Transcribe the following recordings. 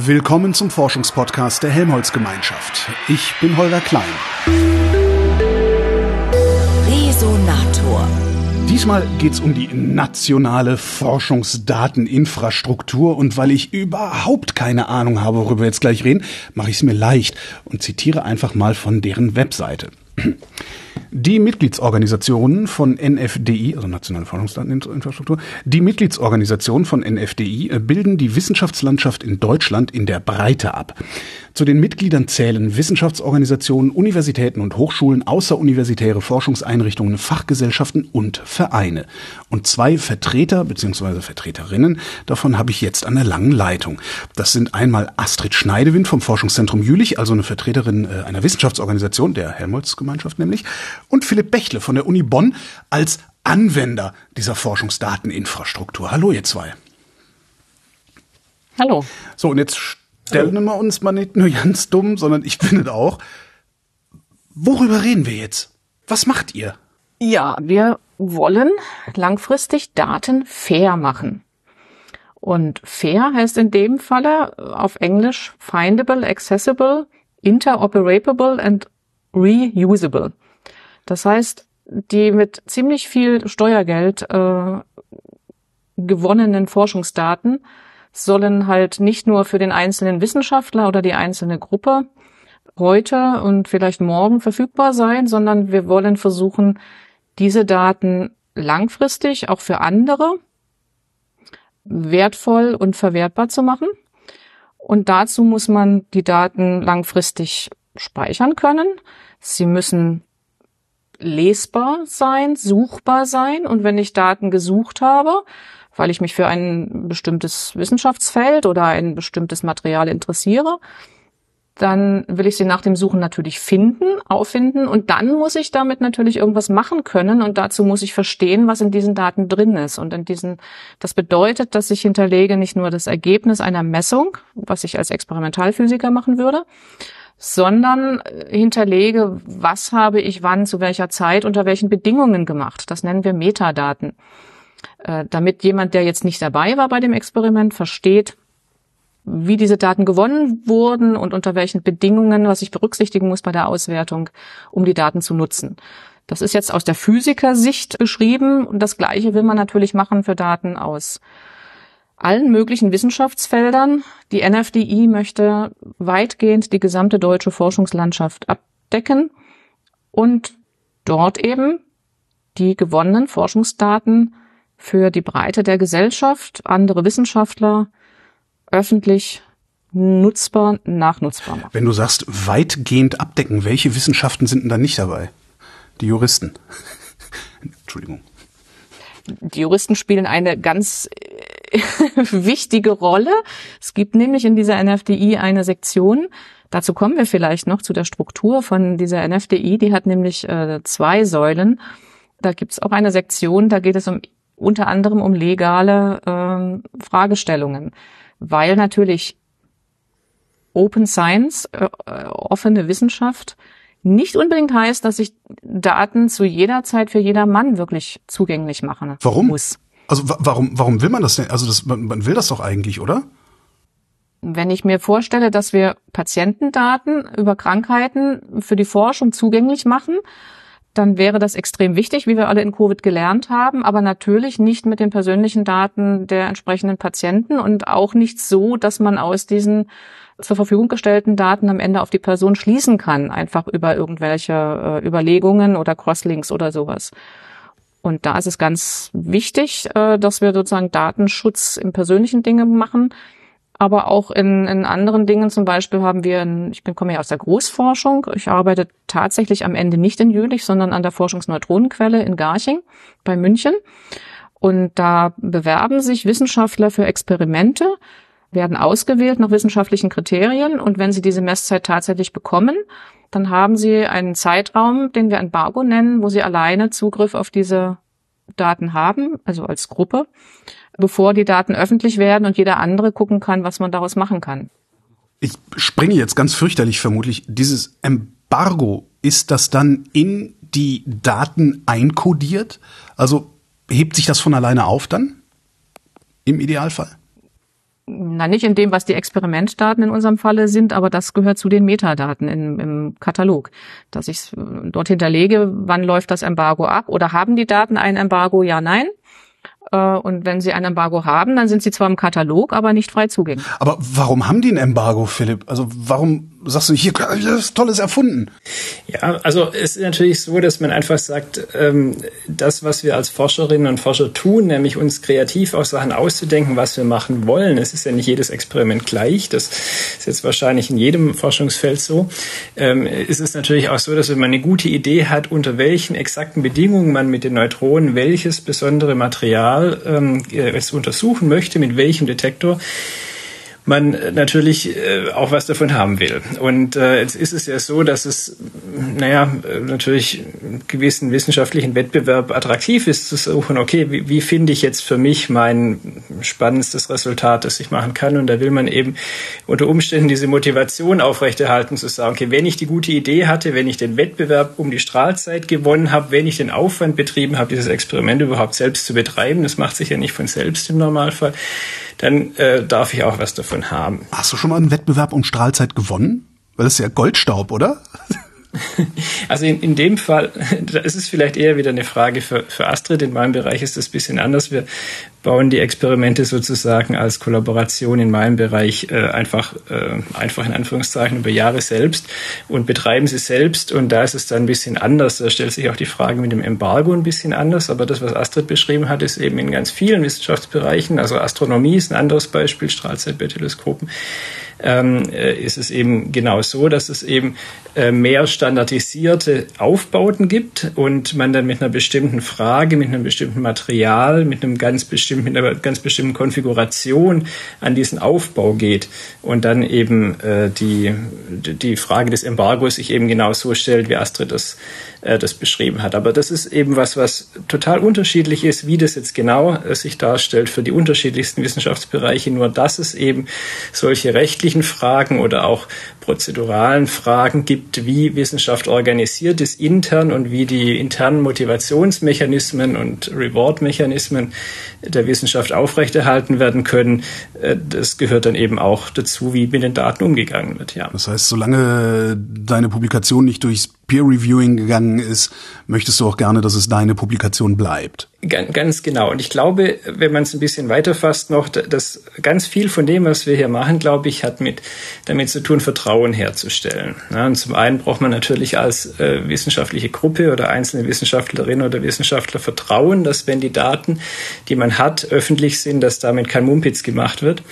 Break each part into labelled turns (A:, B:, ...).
A: Willkommen zum Forschungspodcast der Helmholtz-Gemeinschaft. Ich bin Holger Klein.
B: Resonator.
A: Diesmal geht's um die nationale Forschungsdateninfrastruktur und weil ich überhaupt keine Ahnung habe, worüber wir jetzt gleich reden, mache ich es mir leicht und zitiere einfach mal von deren Webseite. Die Mitgliedsorganisationen von NFDI, also Nationale Forschungsdateninfrastruktur, die Mitgliedsorganisationen von NFDI äh, bilden die Wissenschaftslandschaft in Deutschland in der Breite ab. Zu den Mitgliedern zählen Wissenschaftsorganisationen, Universitäten und Hochschulen, außeruniversitäre Forschungseinrichtungen, Fachgesellschaften und Vereine. Und zwei Vertreter bzw. Vertreterinnen davon habe ich jetzt an der langen Leitung. Das sind einmal Astrid Schneidewind vom Forschungszentrum Jülich, also eine Vertreterin äh, einer Wissenschaftsorganisation, der Helmholtz-Gemeinschaft nämlich, und Philipp Bächle von der Uni Bonn als Anwender dieser Forschungsdateninfrastruktur. Hallo, ihr zwei.
C: Hallo.
A: So, und jetzt stellen wir uns mal nicht nur ganz dumm, sondern ich bin es auch. Worüber reden wir jetzt? Was macht ihr?
C: Ja, wir wollen langfristig Daten fair machen. Und fair heißt in dem Falle auf Englisch findable, accessible, interoperable and reusable. Das heißt, die mit ziemlich viel Steuergeld äh, gewonnenen Forschungsdaten sollen halt nicht nur für den einzelnen Wissenschaftler oder die einzelne Gruppe heute und vielleicht morgen verfügbar sein, sondern wir wollen versuchen, diese Daten langfristig auch für andere wertvoll und verwertbar zu machen. Und dazu muss man die Daten langfristig speichern können. Sie müssen lesbar sein, suchbar sein. Und wenn ich Daten gesucht habe, weil ich mich für ein bestimmtes Wissenschaftsfeld oder ein bestimmtes Material interessiere, dann will ich sie nach dem Suchen natürlich finden, auffinden und dann muss ich damit natürlich irgendwas machen können und dazu muss ich verstehen, was in diesen Daten drin ist und in diesen, das bedeutet, dass ich hinterlege nicht nur das Ergebnis einer Messung, was ich als Experimentalphysiker machen würde, sondern hinterlege, was habe ich wann, zu welcher Zeit, unter welchen Bedingungen gemacht. Das nennen wir Metadaten. Äh, damit jemand, der jetzt nicht dabei war bei dem Experiment, versteht, wie diese Daten gewonnen wurden und unter welchen Bedingungen, was ich berücksichtigen muss bei der Auswertung, um die Daten zu nutzen. Das ist jetzt aus der Physikersicht beschrieben und das Gleiche will man natürlich machen für Daten aus allen möglichen Wissenschaftsfeldern. Die NFDI möchte weitgehend die gesamte deutsche Forschungslandschaft abdecken und dort eben die gewonnenen Forschungsdaten für die Breite der Gesellschaft, andere Wissenschaftler öffentlich nutzbar, nachnutzbar machen.
A: Wenn du sagst, weitgehend abdecken, welche Wissenschaften sind denn da nicht dabei? Die Juristen. Entschuldigung.
C: Die Juristen spielen eine ganz wichtige Rolle. Es gibt nämlich in dieser NFDI eine Sektion, dazu kommen wir vielleicht noch zu der Struktur von dieser NFDI, die hat nämlich äh, zwei Säulen. Da gibt es auch eine Sektion, da geht es um unter anderem um legale äh, Fragestellungen, weil natürlich Open Science, äh, offene Wissenschaft, nicht unbedingt heißt, dass ich Daten zu jeder Zeit für jeder Mann wirklich zugänglich machen
A: Warum?
C: muss.
A: Also warum, warum will man das denn? Also das, man, man will das doch eigentlich, oder?
C: Wenn ich mir vorstelle, dass wir Patientendaten über Krankheiten für die Forschung zugänglich machen, dann wäre das extrem wichtig, wie wir alle in Covid gelernt haben, aber natürlich nicht mit den persönlichen Daten der entsprechenden Patienten und auch nicht so, dass man aus diesen zur Verfügung gestellten Daten am Ende auf die Person schließen kann, einfach über irgendwelche äh, Überlegungen oder Crosslinks oder sowas. Und da ist es ganz wichtig, äh, dass wir sozusagen Datenschutz in persönlichen Dingen machen, aber auch in, in anderen Dingen. Zum Beispiel haben wir, ein, ich bin, komme ja aus der Großforschung. Ich arbeite tatsächlich am Ende nicht in Jülich, sondern an der Forschungsneutronenquelle in Garching bei München. Und da bewerben sich Wissenschaftler für Experimente, werden ausgewählt nach wissenschaftlichen Kriterien. Und wenn sie diese Messzeit tatsächlich bekommen, dann haben sie einen Zeitraum, den wir Embargo nennen, wo sie alleine Zugriff auf diese Daten haben, also als Gruppe, bevor die Daten öffentlich werden und jeder andere gucken kann, was man daraus machen kann.
A: Ich springe jetzt ganz fürchterlich vermutlich. Dieses Embargo, ist das dann in die Daten einkodiert? Also hebt sich das von alleine auf dann? Im Idealfall?
C: Na, nicht in dem, was die Experimentdaten in unserem Falle sind, aber das gehört zu den Metadaten im, im Katalog. Dass ich dort hinterlege, wann läuft das Embargo ab oder haben die Daten ein Embargo? Ja, nein. Äh, und wenn Sie ein Embargo haben, dann sind Sie zwar im Katalog, aber nicht frei zugänglich.
A: Aber warum haben die ein Embargo, Philipp? Also warum sagst du, hier, das Tolles erfunden?
D: Ja, also es ist natürlich so, dass man einfach sagt, ähm, das, was wir als Forscherinnen und Forscher tun, nämlich uns kreativ aus Sachen auszudenken, was wir machen wollen. Es ist ja nicht jedes Experiment gleich. Das ist jetzt wahrscheinlich in jedem Forschungsfeld so. Ähm, ist es natürlich auch so, dass wenn man eine gute Idee hat, unter welchen exakten Bedingungen man mit den Neutronen welches besondere Material ähm, es untersuchen möchte, mit welchem Detektor, man natürlich äh, auch was davon haben will. Und äh, jetzt ist es ja so, dass es, naja, natürlich gewissen wissenschaftlichen Wettbewerb attraktiv ist, zu suchen, okay, wie, wie finde ich jetzt für mich mein spannendstes Resultat, das ich machen kann? Und da will man eben unter Umständen diese Motivation aufrechterhalten, zu sagen, okay, wenn ich die gute Idee hatte, wenn ich den Wettbewerb um die Strahlzeit gewonnen habe, wenn ich den Aufwand betrieben habe, dieses Experiment überhaupt selbst zu betreiben, das macht sich ja nicht von selbst im Normalfall, dann äh, darf ich auch was davon haben.
A: Hast du schon mal einen Wettbewerb um Strahlzeit gewonnen? Weil das ist ja Goldstaub, oder?
D: Also in, in dem Fall, da ist es vielleicht eher wieder eine Frage für, für Astrid. In meinem Bereich ist das ein bisschen anders. Wir bauen die Experimente sozusagen als Kollaboration in meinem Bereich äh, einfach, äh, einfach in Anführungszeichen über Jahre selbst und betreiben sie selbst. Und da ist es dann ein bisschen anders. Da stellt sich auch die Frage mit dem Embargo ein bisschen anders. Aber das, was Astrid beschrieben hat, ist eben in ganz vielen Wissenschaftsbereichen. Also Astronomie ist ein anderes Beispiel, Strahlzeit bei Teleskopen ähm, äh, ist es eben genau so, dass es eben äh, mehr standardisierte Aufbauten gibt und man dann mit einer bestimmten Frage, mit einem bestimmten Material, mit einem ganz bestimmten, mit einer ganz bestimmten Konfiguration an diesen Aufbau geht und dann eben äh, die, die Frage des Embargos sich eben genau so stellt, wie Astrid das äh, das beschrieben hat. Aber das ist eben was, was total unterschiedlich ist, wie das jetzt genau äh, sich darstellt für die unterschiedlichsten Wissenschaftsbereiche. Nur dass es eben solche rechtlichen Fragen oder auch prozeduralen Fragen gibt, wie Wissenschaft organisiert ist intern und wie die internen Motivationsmechanismen und Reward-Mechanismen der Wissenschaft aufrechterhalten werden können. Äh, das gehört dann eben auch dazu, wie mit den Daten umgegangen wird. Ja.
A: Das heißt, solange deine Publikation nicht durchs Peer Reviewing gegangen ist, möchtest du auch gerne, dass es deine Publikation bleibt.
D: Ganz genau. Und ich glaube, wenn man es ein bisschen weiterfasst noch, dass ganz viel von dem, was wir hier machen, glaube ich, hat mit damit zu tun, Vertrauen herzustellen. Ja, und zum einen braucht man natürlich als äh, wissenschaftliche Gruppe oder einzelne Wissenschaftlerinnen oder Wissenschaftler Vertrauen, dass wenn die Daten, die man hat, öffentlich sind, dass damit kein Mumpitz gemacht wird.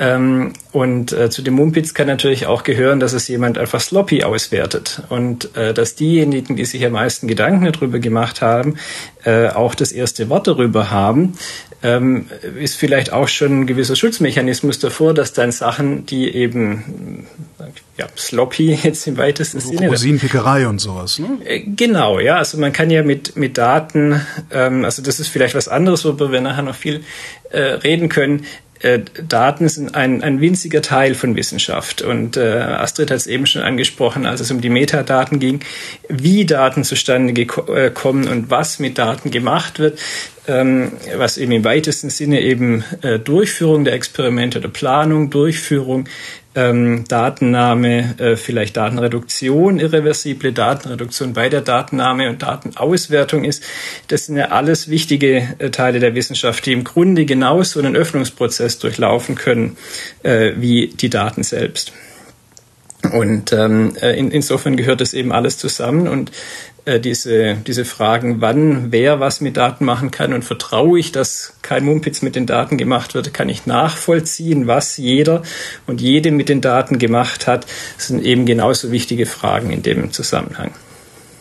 D: Ähm, und äh, zu dem Mumpitz kann natürlich auch gehören, dass es jemand einfach sloppy auswertet und äh, dass diejenigen, die sich am meisten Gedanken darüber gemacht haben, äh, auch das erste Wort darüber haben, ähm, ist vielleicht auch schon ein gewisser Schutzmechanismus davor, dass dann Sachen, die eben ja, sloppy jetzt im weitesten Sinne.
A: Rosinenpickerei und sowas, ne?
D: Äh, genau, ja. Also man kann ja mit, mit Daten, ähm, also das ist vielleicht was anderes, worüber wir nachher noch viel äh, reden können. Äh, Daten sind ein, ein winziger Teil von Wissenschaft. Und äh, Astrid hat es eben schon angesprochen, als es um die Metadaten ging, wie Daten zustande äh, kommen und was mit Daten gemacht wird, ähm, was eben im weitesten Sinne eben äh, Durchführung der Experimente oder Planung, Durchführung ähm, Datennahme, äh, vielleicht Datenreduktion, irreversible Datenreduktion bei der Datennahme und Datenauswertung ist. Das sind ja alles wichtige äh, Teile der Wissenschaft, die im Grunde genauso einen Öffnungsprozess durchlaufen können äh, wie die Daten selbst. Und ähm, äh, in, insofern gehört das eben alles zusammen und äh, diese, diese Fragen, wann wer was mit Daten machen kann und vertraue ich, dass kein Mumpitz mit den Daten gemacht wird, kann ich nachvollziehen, was jeder und jede mit den Daten gemacht hat, sind eben genauso wichtige Fragen in dem Zusammenhang.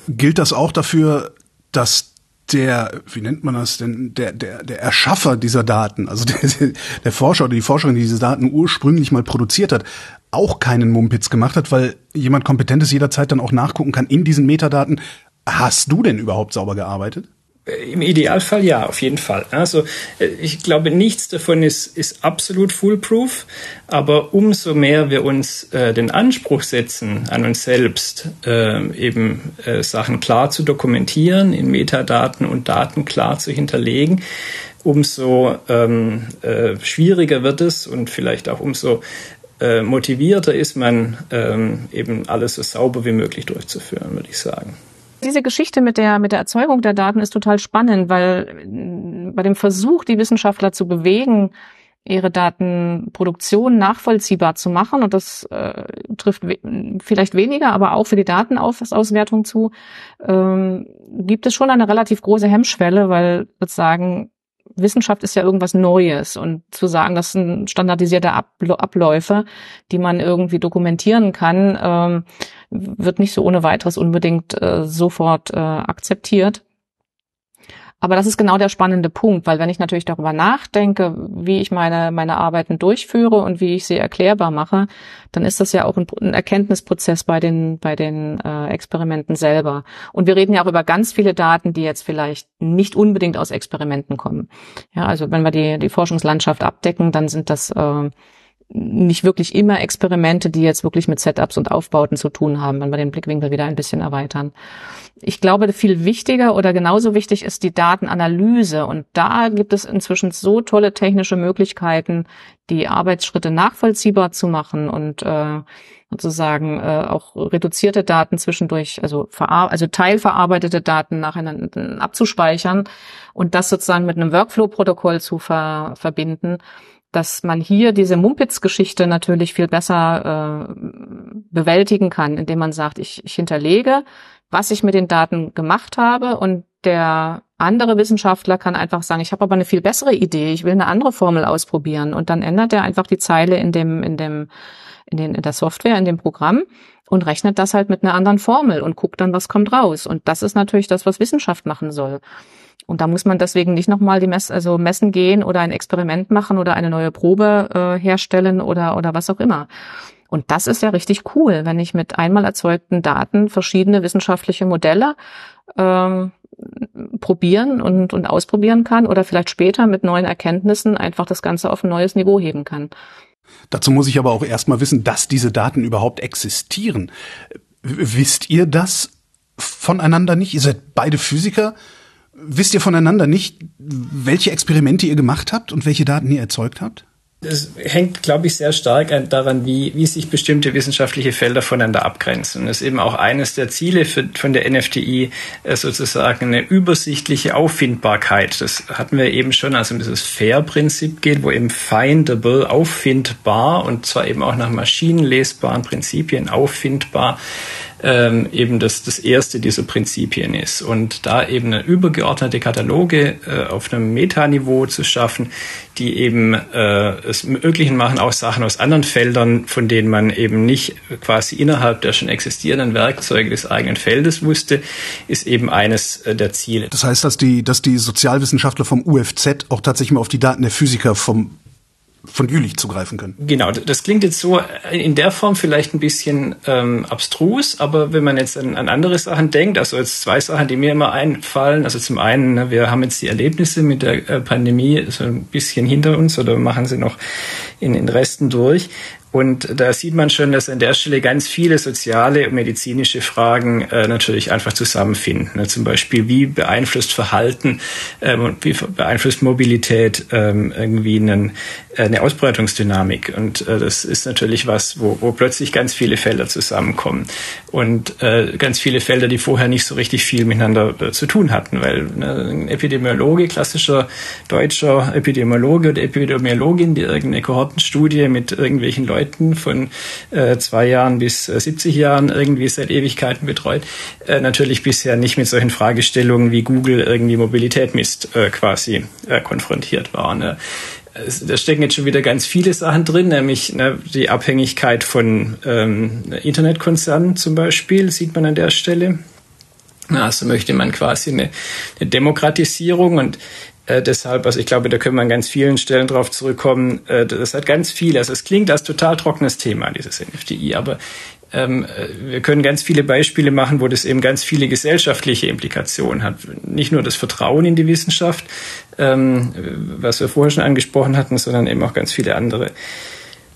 A: Gilt das auch dafür, dass der, wie nennt man das denn, der, der, der Erschaffer dieser Daten, also der, der Forscher oder die Forscherin, die diese Daten ursprünglich mal produziert hat, auch keinen Mumpitz gemacht hat, weil jemand Kompetentes jederzeit dann auch nachgucken kann in diesen Metadaten, Hast du denn überhaupt sauber gearbeitet?
D: Im Idealfall ja, auf jeden Fall. Also äh, ich glaube, nichts davon ist, ist absolut foolproof, aber umso mehr wir uns äh, den Anspruch setzen an uns selbst, äh, eben äh, Sachen klar zu dokumentieren, in Metadaten und Daten klar zu hinterlegen, umso ähm, äh, schwieriger wird es und vielleicht auch umso äh, motivierter ist man, ähm, eben alles so sauber wie möglich durchzuführen, würde ich sagen.
C: Diese Geschichte mit der, mit der Erzeugung der Daten ist total spannend, weil äh, bei dem Versuch, die Wissenschaftler zu bewegen, ihre Datenproduktion nachvollziehbar zu machen, und das äh, trifft we vielleicht weniger, aber auch für die Datenauswertung zu, ähm, gibt es schon eine relativ große Hemmschwelle, weil sozusagen Wissenschaft ist ja irgendwas Neues und zu sagen, das sind standardisierte Abläufe, die man irgendwie dokumentieren kann, ähm, wird nicht so ohne weiteres unbedingt äh, sofort äh, akzeptiert. Aber das ist genau der spannende Punkt, weil wenn ich natürlich darüber nachdenke, wie ich meine, meine Arbeiten durchführe und wie ich sie erklärbar mache, dann ist das ja auch ein, ein Erkenntnisprozess bei den, bei den äh, Experimenten selber. Und wir reden ja auch über ganz viele Daten, die jetzt vielleicht nicht unbedingt aus Experimenten kommen. Ja, also wenn wir die, die Forschungslandschaft abdecken, dann sind das äh, nicht wirklich immer Experimente, die jetzt wirklich mit Setups und Aufbauten zu tun haben, wenn wir den Blickwinkel wieder ein bisschen erweitern. Ich glaube, viel wichtiger oder genauso wichtig ist die Datenanalyse. Und da gibt es inzwischen so tolle technische Möglichkeiten, die Arbeitsschritte nachvollziehbar zu machen und äh, sozusagen äh, auch reduzierte Daten zwischendurch, also, also teilverarbeitete Daten nacheinander abzuspeichern und das sozusagen mit einem Workflow-Protokoll zu ver verbinden dass man hier diese Mumpitz-Geschichte natürlich viel besser äh, bewältigen kann, indem man sagt, ich, ich hinterlege, was ich mit den Daten gemacht habe und der andere Wissenschaftler kann einfach sagen, ich habe aber eine viel bessere Idee, ich will eine andere Formel ausprobieren und dann ändert er einfach die Zeile in dem in dem in, den, in der Software, in dem Programm und rechnet das halt mit einer anderen Formel und guckt dann, was kommt raus. Und das ist natürlich das, was Wissenschaft machen soll. Und da muss man deswegen nicht nochmal die Mess also messen gehen oder ein Experiment machen oder eine neue Probe äh, herstellen oder, oder was auch immer. Und das ist ja richtig cool, wenn ich mit einmal erzeugten Daten verschiedene wissenschaftliche Modelle ähm, probieren und, und ausprobieren kann oder vielleicht später mit neuen Erkenntnissen einfach das Ganze auf ein neues Niveau heben kann.
A: Dazu muss ich aber auch erstmal wissen, dass diese Daten überhaupt existieren. Wisst ihr das voneinander nicht? Ihr seid beide Physiker. Wisst ihr voneinander nicht, welche Experimente ihr gemacht habt und welche Daten ihr erzeugt habt?
D: Das hängt, glaube ich, sehr stark daran, wie, wie sich bestimmte wissenschaftliche Felder voneinander abgrenzen. das ist eben auch eines der Ziele für, von der NFTI, äh, sozusagen eine übersichtliche Auffindbarkeit. Das hatten wir eben schon, also um dieses Fair-Prinzip geht, wo eben findable, auffindbar und zwar eben auch nach maschinenlesbaren Prinzipien auffindbar ähm, eben das, das erste dieser Prinzipien ist. Und da eben übergeordnete Kataloge äh, auf einem Metaniveau zu schaffen, die eben äh, es möglich machen, auch Sachen aus anderen Feldern, von denen man eben nicht quasi innerhalb der schon existierenden Werkzeuge des eigenen Feldes wusste, ist eben eines äh, der Ziele.
A: Das heißt, dass die, dass die Sozialwissenschaftler vom UFZ auch tatsächlich mal auf die Daten der Physiker vom von Jülich zugreifen können.
D: Genau, das klingt jetzt so in der Form vielleicht ein bisschen ähm, abstrus, aber wenn man jetzt an, an andere Sachen denkt, also jetzt zwei Sachen, die mir immer einfallen, also zum einen, ne, wir haben jetzt die Erlebnisse mit der äh, Pandemie so ein bisschen hinter uns oder machen sie noch in den Resten durch. Und da sieht man schon, dass an der Stelle ganz viele soziale und medizinische Fragen äh, natürlich einfach zusammenfinden. Ne? Zum Beispiel, wie beeinflusst Verhalten ähm, und wie beeinflusst Mobilität ähm, irgendwie einen, äh, eine Ausbreitungsdynamik. Und äh, das ist natürlich was, wo, wo plötzlich ganz viele Felder zusammenkommen. Und äh, ganz viele Felder, die vorher nicht so richtig viel miteinander äh, zu tun hatten. Weil ne, ein Epidemiologe, klassischer deutscher Epidemiologe oder Epidemiologin, die irgendeine Kohortenstudie mit irgendwelchen Leuten von äh, zwei Jahren bis äh, 70 Jahren irgendwie seit Ewigkeiten betreut, äh, natürlich bisher nicht mit solchen Fragestellungen wie Google irgendwie Mobilität misst äh, quasi äh, konfrontiert war. Ne? da stecken jetzt schon wieder ganz viele Sachen drin, nämlich ne, die Abhängigkeit von ähm, Internetkonzernen zum Beispiel, sieht man an der Stelle. Also möchte man quasi eine, eine Demokratisierung und äh, deshalb, also ich glaube, da können wir an ganz vielen Stellen drauf zurückkommen. Äh, das hat ganz viel. Also es klingt als total trockenes Thema, dieses NFTI, aber ähm, wir können ganz viele Beispiele machen, wo das eben ganz viele gesellschaftliche Implikationen hat. Nicht nur das Vertrauen in die Wissenschaft, ähm, was wir vorher schon angesprochen hatten, sondern eben auch ganz viele andere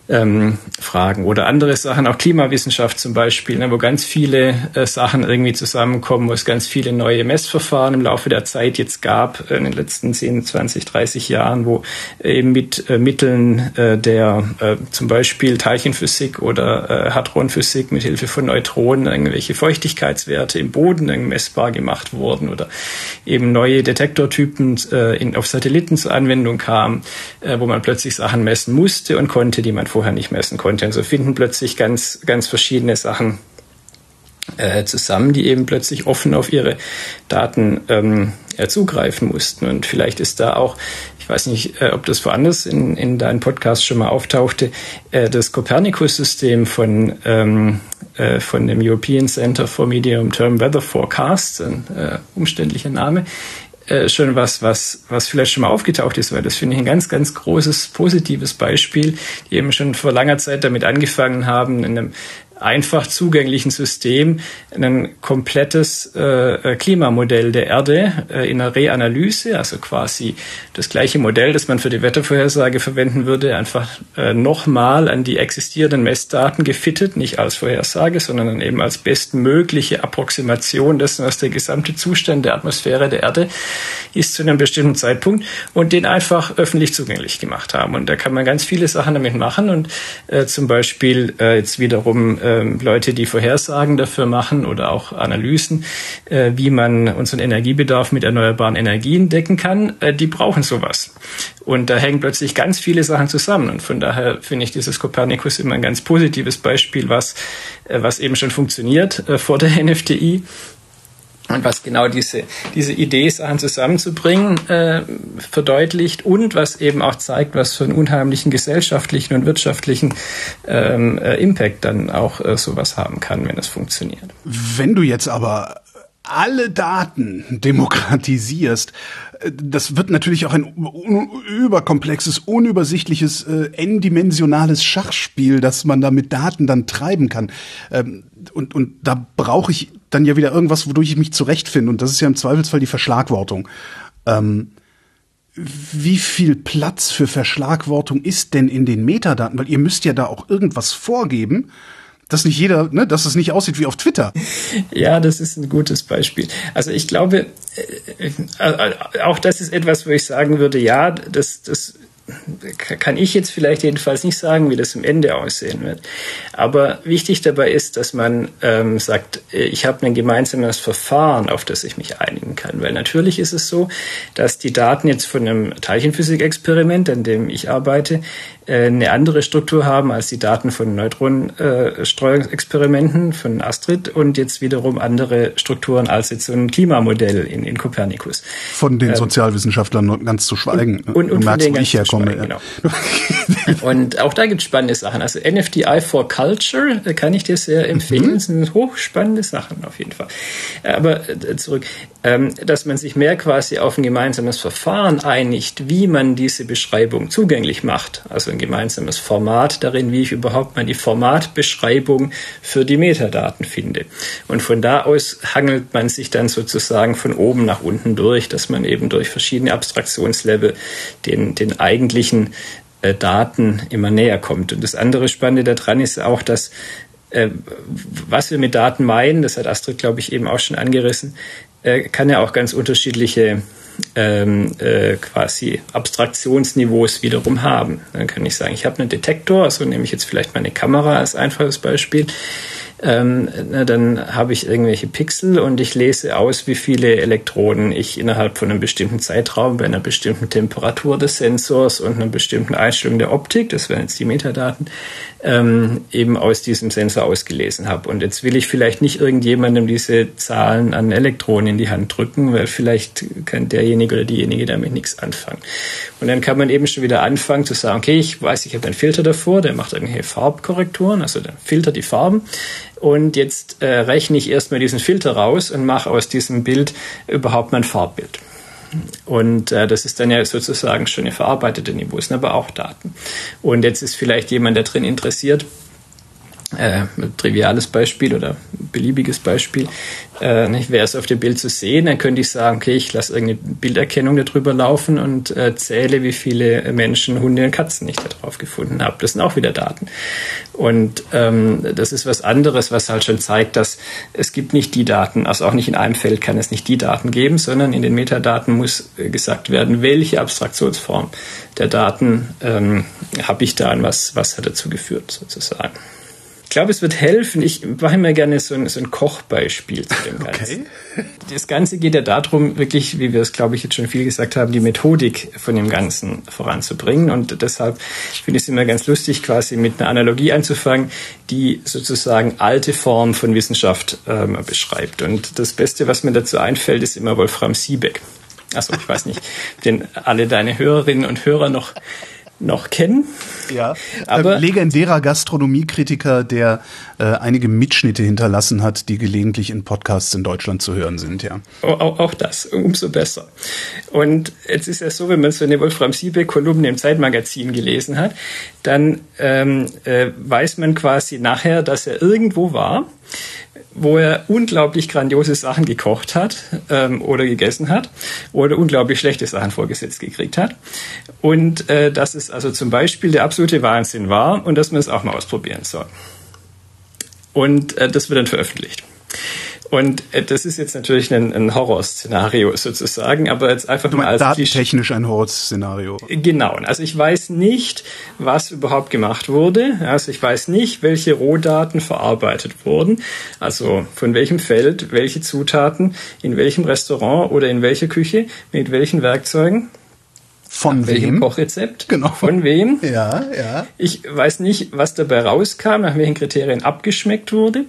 D: ähm, Fragen oder andere Sachen, auch Klimawissenschaft zum Beispiel, ne, wo ganz viele äh, Sachen irgendwie zusammenkommen, wo es ganz viele neue Messverfahren im Laufe der Zeit jetzt gab, äh, in den letzten 10, 20, 30 Jahren, wo eben mit äh, Mitteln äh, der äh, zum Beispiel Teilchenphysik oder äh, Hadronphysik mit Hilfe von Neutronen irgendwelche Feuchtigkeitswerte im Boden messbar gemacht wurden oder eben neue Detektortypen in, auf Satelliten zur Anwendung kamen, wo man plötzlich Sachen messen musste und konnte, die man vorher nicht messen konnte. Und so finden plötzlich ganz, ganz verschiedene Sachen äh, zusammen, die eben plötzlich offen auf ihre Daten ähm, äh, zugreifen mussten. Und vielleicht ist da auch, ich weiß nicht, äh, ob das woanders in, in deinem Podcast schon mal auftauchte, äh, das Copernicus-System von, ähm, äh, von dem European Center for Medium Term Weather Forecast, ein äh, umständlicher Name, äh, schon was, was, was vielleicht schon mal aufgetaucht ist, weil das finde ich ein ganz, ganz großes positives Beispiel, die eben schon vor langer Zeit damit angefangen haben, in einem einfach zugänglichen System ein komplettes äh, Klimamodell der Erde äh, in einer Reanalyse, also quasi das gleiche Modell, das man für die Wettervorhersage verwenden würde, einfach äh, nochmal an die existierenden Messdaten gefittet, nicht als Vorhersage, sondern dann eben als bestmögliche Approximation dessen, was der gesamte Zustand der Atmosphäre der Erde ist zu einem bestimmten Zeitpunkt und den einfach öffentlich zugänglich gemacht haben. Und da kann man ganz viele Sachen damit machen und äh, zum Beispiel äh, jetzt wiederum äh, äh, Leute, die Vorhersagen dafür machen oder auch Analysen, äh, wie man unseren Energiebedarf mit erneuerbaren Energien decken kann, äh, die brauchen sowas. Und da hängen plötzlich ganz viele Sachen zusammen. Und von daher finde ich dieses Copernicus immer ein ganz positives Beispiel, was, äh, was eben schon funktioniert äh, vor der NFTI und was genau diese, diese Idee, Sachen zusammenzubringen, äh, verdeutlicht und was eben auch zeigt, was für einen unheimlichen gesellschaftlichen und wirtschaftlichen ähm, äh, Impact dann auch äh, sowas haben kann, wenn es funktioniert.
A: Wenn du jetzt aber alle Daten demokratisierst, äh, das wird natürlich auch ein überkomplexes, unübersichtliches, äh, n-dimensionales Schachspiel, das man da mit Daten dann treiben kann. Ähm, und, und da brauche ich dann ja wieder irgendwas, wodurch ich mich zurechtfinde. Und das ist ja im Zweifelsfall die Verschlagwortung. Ähm, wie viel Platz für Verschlagwortung ist denn in den Metadaten? Weil ihr müsst ja da auch irgendwas vorgeben, dass nicht jeder, ne, dass es nicht aussieht wie auf Twitter.
D: Ja, das ist ein gutes Beispiel. Also ich glaube, äh, äh, auch das ist etwas, wo ich sagen würde, ja, das, das kann ich jetzt vielleicht jedenfalls nicht sagen, wie das am Ende aussehen wird. Aber wichtig dabei ist, dass man ähm, sagt, äh, ich habe ein gemeinsames Verfahren, auf das ich mich einigen kann. Weil natürlich ist es so, dass die Daten jetzt von einem Teilchenphysik-Experiment, an dem ich arbeite, eine andere Struktur haben als die Daten von Neutronenstreuungsexperimenten von Astrid und jetzt wiederum andere Strukturen als jetzt so ein Klimamodell in, in Copernicus.
A: Von den ähm, Sozialwissenschaftlern ganz zu schweigen.
D: Und, und, und merkst, wo ich herkomme. Genau. und auch da gibt es spannende Sachen. Also NFDI for Culture äh, kann ich dir sehr empfehlen. Mhm. Das sind hochspannende Sachen auf jeden Fall. Aber zurück, dass man sich mehr quasi auf ein gemeinsames Verfahren einigt, wie man diese Beschreibung zugänglich macht. Also ein gemeinsames Format darin, wie ich überhaupt mal die Formatbeschreibung für die Metadaten finde. Und von da aus hangelt man sich dann sozusagen von oben nach unten durch, dass man eben durch verschiedene Abstraktionslevel den, den eigentlichen äh, Daten immer näher kommt. Und das andere Spannende daran ist auch, dass äh, was wir mit Daten meinen, das hat Astrid, glaube ich, eben auch schon angerissen, äh, kann ja auch ganz unterschiedliche ähm, äh, quasi Abstraktionsniveaus wiederum haben. Dann kann ich sagen, ich habe einen Detektor, also nehme ich jetzt vielleicht meine Kamera als einfaches Beispiel ähm, na, dann habe ich irgendwelche Pixel und ich lese aus, wie viele Elektroden ich innerhalb von einem bestimmten Zeitraum bei einer bestimmten Temperatur des Sensors und einer bestimmten Einstellung der Optik, das wären jetzt die Metadaten, ähm, eben aus diesem Sensor ausgelesen habe. Und jetzt will ich vielleicht nicht irgendjemandem diese Zahlen an Elektronen in die Hand drücken, weil vielleicht kann derjenige oder diejenige damit nichts anfangen. Und dann kann man eben schon wieder anfangen zu sagen, okay, ich weiß, ich habe einen Filter davor, der macht irgendwelche Farbkorrekturen, also der filtert die Farben. Und jetzt äh, rechne ich erstmal diesen Filter raus und mache aus diesem Bild überhaupt mein Farbbild. Und äh, das ist dann ja sozusagen schon eine verarbeitete Niveau, sind aber auch Daten. Und jetzt ist vielleicht jemand da drin interessiert, äh, triviales Beispiel oder beliebiges Beispiel, äh, nicht, wäre es auf dem Bild zu sehen, dann könnte ich sagen, okay, ich lasse irgendeine Bilderkennung darüber laufen und äh, zähle, wie viele Menschen, Hunde und Katzen ich da drauf gefunden habe. Das sind auch wieder Daten. Und ähm, das ist was anderes, was halt schon zeigt, dass es gibt nicht die Daten, also auch nicht in einem Feld kann es nicht die Daten geben, sondern in den Metadaten muss äh, gesagt werden, welche Abstraktionsform der Daten ähm, habe ich da und was, was hat dazu geführt sozusagen. Ich glaube, es wird helfen. Ich mache mir gerne so ein, so ein Kochbeispiel zu dem Ganzen. Okay. Das Ganze geht ja darum, wirklich, wie wir es, glaube ich, jetzt schon viel gesagt haben, die Methodik von dem Ganzen voranzubringen. Und deshalb finde ich es immer ganz lustig, quasi mit einer Analogie anzufangen, die sozusagen alte Form von Wissenschaft ähm, beschreibt. Und das Beste, was mir dazu einfällt, ist immer Wolfram Siebeck. Also ich weiß nicht, den alle deine Hörerinnen und Hörer noch noch kennen.
A: Ja, aber ähm, legendärer Gastronomiekritiker, der äh, einige Mitschnitte hinterlassen hat, die gelegentlich in Podcasts in Deutschland zu hören sind, ja.
D: Auch, auch das, umso besser. Und jetzt ist es so, wenn man so eine Wolfram Siebeck-Kolumne im Zeitmagazin gelesen hat, dann ähm, äh, weiß man quasi nachher, dass er irgendwo war wo er unglaublich grandiose Sachen gekocht hat ähm, oder gegessen hat oder unglaublich schlechte Sachen vorgesetzt gekriegt hat. Und äh, dass es also zum Beispiel der absolute Wahnsinn war und dass man es auch mal ausprobieren soll. Und äh, das wird dann veröffentlicht. Und äh, das ist jetzt natürlich ein, ein Horrorszenario sozusagen, aber jetzt einfach
A: du
D: mal als
A: datentechnisch ein Horrorszenario.
D: Genau. Also ich weiß nicht, was überhaupt gemacht wurde. Also ich weiß nicht, welche Rohdaten verarbeitet wurden. Also von welchem Feld, welche Zutaten, in welchem Restaurant oder in welcher Küche, mit welchen Werkzeugen.
A: Von
D: Nach
A: wem?
D: welchem Kochrezept?
A: Genau.
D: Von wem?
A: Ja, ja.
D: Ich weiß nicht, was dabei rauskam, nach welchen Kriterien abgeschmeckt wurde.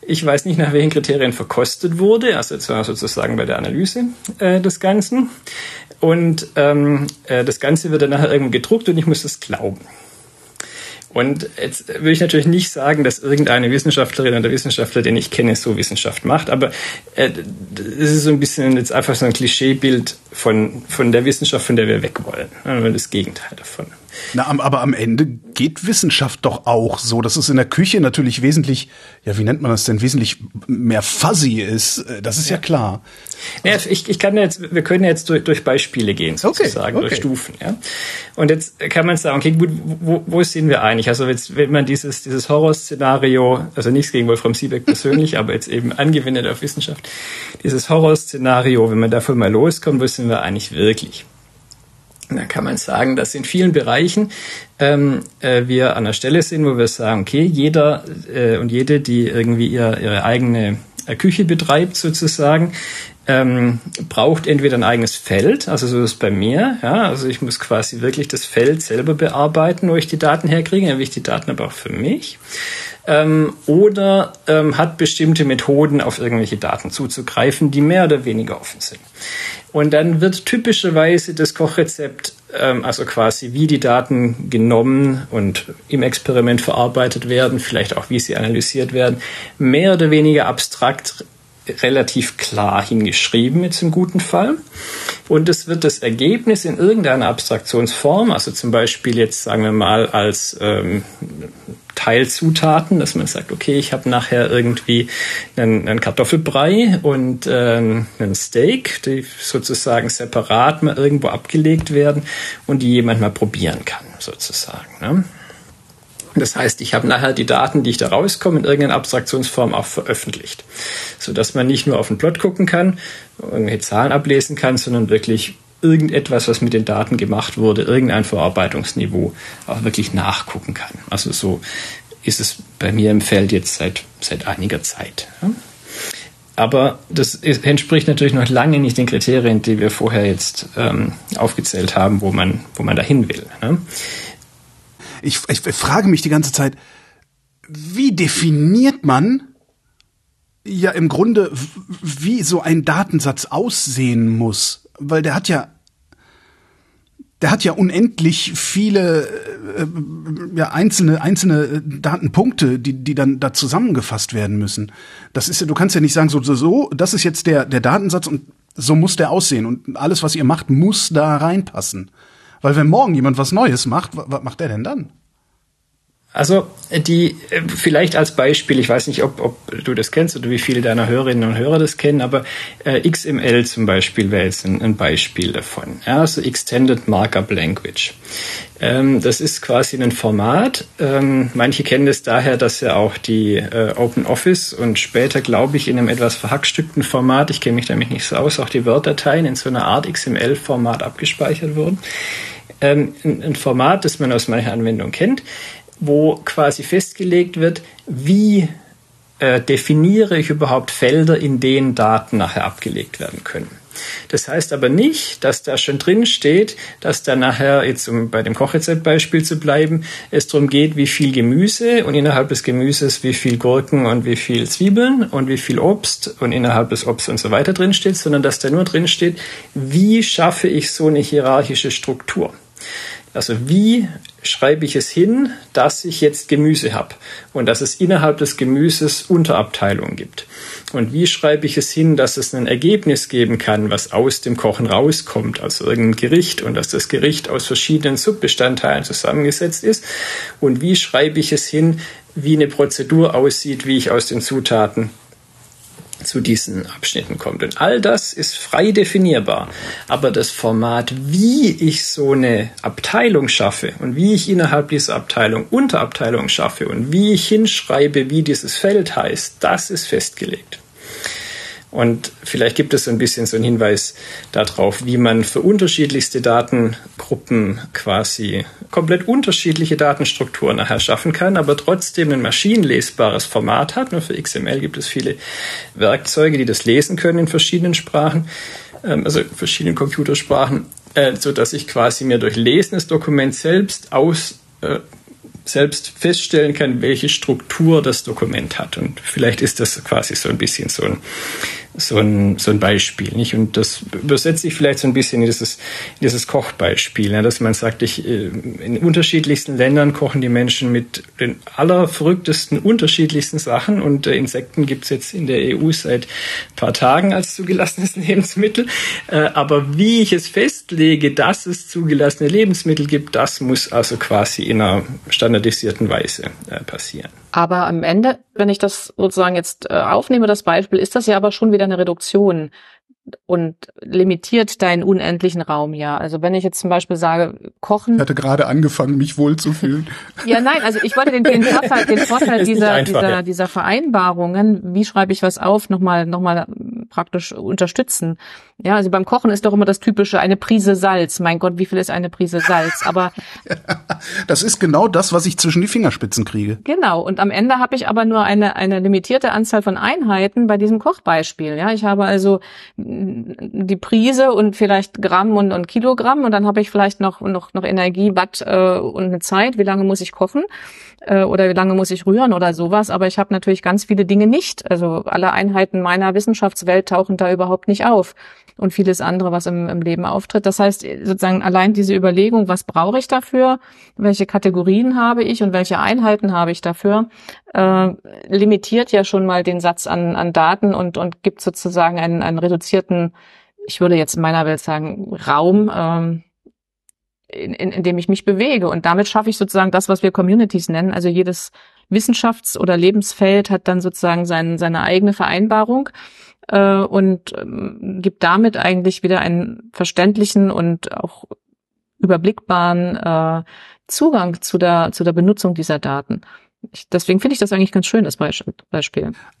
D: Ich weiß nicht, nach welchen Kriterien verkostet wurde, also sozusagen bei der Analyse äh, des Ganzen. Und ähm, äh, das Ganze wird dann nachher irgendwo gedruckt und ich muss das glauben. Und jetzt will ich natürlich nicht sagen, dass irgendeine Wissenschaftlerin oder Wissenschaftler, den ich kenne, so Wissenschaft macht, aber äh, das ist so ein bisschen jetzt einfach so ein Klischeebild von, von der Wissenschaft, von der wir weg wollen. Das Gegenteil davon.
A: Na, aber am Ende geht Wissenschaft doch auch so, dass es in der Küche natürlich wesentlich, ja, wie nennt man das denn, wesentlich mehr fuzzy ist. Äh, das ist ja, ja klar.
D: Ja, ich, ich kann jetzt, wir können jetzt durch, durch Beispiele gehen, sozusagen, okay, okay. durch Stufen, ja. Und jetzt kann man sagen, okay, gut, wo, wo sind wir einig? Also jetzt, wenn man dieses, dieses Horrorszenario, also nichts gegen Wolfram Siebeck persönlich, aber jetzt eben angewendet auf Wissenschaft, dieses Horrorszenario, wenn man davon mal loskommt, wo sind wir eigentlich wirklich? Da kann man sagen, dass in vielen Bereichen ähm, äh, wir an der Stelle sind, wo wir sagen, okay, jeder äh, und jede, die irgendwie ihr, ihre eigene äh, Küche betreibt sozusagen, ähm, braucht entweder ein eigenes Feld, also so ist es bei mir, ja, also ich muss quasi wirklich das Feld selber bearbeiten, wo ich die Daten herkriege, dann will ich die Daten aber auch für mich. Ähm, oder ähm, hat bestimmte Methoden, auf irgendwelche Daten zuzugreifen, die mehr oder weniger offen sind. Und dann wird typischerweise das Kochrezept, ähm, also quasi wie die Daten genommen und im Experiment verarbeitet werden, vielleicht auch wie sie analysiert werden, mehr oder weniger abstrakt relativ klar hingeschrieben, jetzt im guten Fall. Und es wird das Ergebnis in irgendeiner Abstraktionsform, also zum Beispiel jetzt sagen wir mal als ähm, Teilzutaten, dass man sagt, okay, ich habe nachher irgendwie einen, einen Kartoffelbrei und äh, einen Steak, die sozusagen separat mal irgendwo abgelegt werden und die jemand mal probieren kann, sozusagen. Ne? Das heißt, ich habe nachher die Daten, die ich da rauskomme, in irgendeiner Abstraktionsform auch veröffentlicht, so dass man nicht nur auf den Plot gucken kann, irgendwelche Zahlen ablesen kann, sondern wirklich irgendetwas, was mit den Daten gemacht wurde, irgendein Verarbeitungsniveau auch wirklich nachgucken kann. Also so ist es bei mir im Feld jetzt seit, seit einiger Zeit. Aber das entspricht natürlich noch lange nicht den Kriterien, die wir vorher jetzt ähm, aufgezählt haben, wo man, wo man dahin will. Ne?
A: Ich, ich frage mich die ganze Zeit, wie definiert man ja im Grunde, wie so ein Datensatz aussehen muss? Weil der hat ja der hat ja unendlich viele äh, ja, einzelne einzelne Datenpunkte, die die dann da zusammengefasst werden müssen. Das ist ja, du kannst ja nicht sagen so so, so das ist jetzt der der Datensatz und so muss der aussehen und alles was ihr macht muss da reinpassen. Weil wenn morgen jemand was Neues macht, was macht der denn dann?
D: Also die vielleicht als Beispiel, ich weiß nicht, ob, ob du das kennst oder wie viele deiner Hörerinnen und Hörer das kennen, aber äh, XML zum Beispiel wäre jetzt ein, ein, Beispiel davon. Ja, also Extended Markup Language. Ähm, das ist quasi ein Format. Ähm, manche kennen das daher, dass ja auch die äh, Open Office und später, glaube ich, in einem etwas verhackstückten Format, ich kenne mich damit nicht so aus, auch die Word-Dateien in so einer Art XML-Format abgespeichert wurden. Ähm, ein, ein Format, das man aus mancher Anwendung kennt wo quasi festgelegt wird, wie äh, definiere ich überhaupt Felder, in denen Daten nachher abgelegt werden können. Das heißt aber nicht, dass da schon drin steht, dass da nachher, jetzt um bei dem Kochrezeptbeispiel zu bleiben, es darum geht, wie viel Gemüse und innerhalb des Gemüses wie viel Gurken und wie viel Zwiebeln und wie viel Obst und innerhalb des Obst und so weiter drin steht, sondern dass da nur drin steht, wie schaffe ich so eine hierarchische Struktur. Also wie schreibe ich es hin, dass ich jetzt Gemüse habe und dass es innerhalb des Gemüses Unterabteilungen gibt? Und wie schreibe ich es hin, dass es ein Ergebnis geben kann, was aus dem Kochen rauskommt, also irgendein Gericht und dass das Gericht aus verschiedenen Subbestandteilen zusammengesetzt ist? Und wie schreibe ich es hin, wie eine Prozedur aussieht, wie ich aus den Zutaten zu diesen Abschnitten kommt. Und all das ist frei definierbar. Aber das Format, wie ich so eine Abteilung schaffe und wie ich innerhalb dieser Abteilung Unterabteilungen schaffe und wie ich hinschreibe, wie dieses Feld heißt, das ist festgelegt. Und vielleicht gibt es so ein bisschen so einen Hinweis darauf, wie man für unterschiedlichste Datengruppen quasi komplett unterschiedliche Datenstrukturen nachher schaffen kann, aber trotzdem ein maschinenlesbares Format hat. Nur für XML gibt es viele Werkzeuge, die das lesen können in verschiedenen Sprachen, ähm, also verschiedenen Computersprachen, äh, so dass ich quasi mir durch Lesen des Dokuments selbst aus äh, selbst feststellen kann, welche Struktur das Dokument hat. Und vielleicht ist das quasi so ein bisschen so ein so ein, so ein Beispiel. Nicht? Und das übersetze ich vielleicht so ein bisschen in dieses, in dieses Kochbeispiel, ja, dass man sagt, ich, äh, in unterschiedlichsten Ländern kochen die Menschen mit den allerverrücktesten, unterschiedlichsten Sachen und äh, Insekten gibt's jetzt in der EU seit paar Tagen als zugelassenes Lebensmittel. Äh, aber wie ich es festlege, dass es zugelassene Lebensmittel gibt, das muss also quasi in einer standardisierten Weise passieren.
C: Aber am Ende, wenn ich das sozusagen jetzt äh, aufnehme, das Beispiel, ist das ja aber schon wieder eine Reduktion und limitiert deinen unendlichen Raum ja. Also wenn ich jetzt zum Beispiel sage, kochen.
A: Ich hatte gerade angefangen, mich wohlzufühlen.
C: ja, nein, also ich wollte den, den Vorteil, den Vorteil dieser, einfach, dieser, ja. dieser Vereinbarungen, wie schreibe ich was auf, nochmal, nochmal praktisch unterstützen. Ja, also beim Kochen ist doch immer das typische, eine Prise Salz. Mein Gott, wie viel ist eine Prise Salz? Aber.
A: das ist genau das, was ich zwischen die Fingerspitzen kriege.
C: Genau. Und am Ende habe ich aber nur eine, eine limitierte Anzahl von Einheiten bei diesem Kochbeispiel. Ja, ich habe also die Prise und vielleicht Gramm und, und Kilogramm und dann habe ich vielleicht noch, noch, noch Energie, Watt äh, und eine Zeit, wie lange muss ich kochen äh, oder wie lange muss ich rühren oder sowas. Aber ich habe natürlich ganz viele Dinge nicht. Also alle Einheiten meiner Wissenschaftswelt tauchen da überhaupt nicht auf und vieles andere, was im, im Leben auftritt. Das heißt, sozusagen allein diese Überlegung, was brauche ich dafür, welche Kategorien habe ich und welche Einheiten habe ich dafür, äh, limitiert ja schon mal den Satz an, an Daten und, und gibt sozusagen einen, einen reduzierten, ich würde jetzt in meiner Welt sagen, Raum, ähm, in, in, in dem ich mich bewege. Und damit schaffe ich sozusagen das, was wir Communities nennen. Also jedes Wissenschafts- oder Lebensfeld hat dann sozusagen sein, seine eigene Vereinbarung äh, und ähm, gibt damit eigentlich wieder einen verständlichen und auch überblickbaren äh, Zugang zu der, zu der Benutzung dieser Daten. Ich, deswegen finde ich das eigentlich ganz schön, das Beispiel.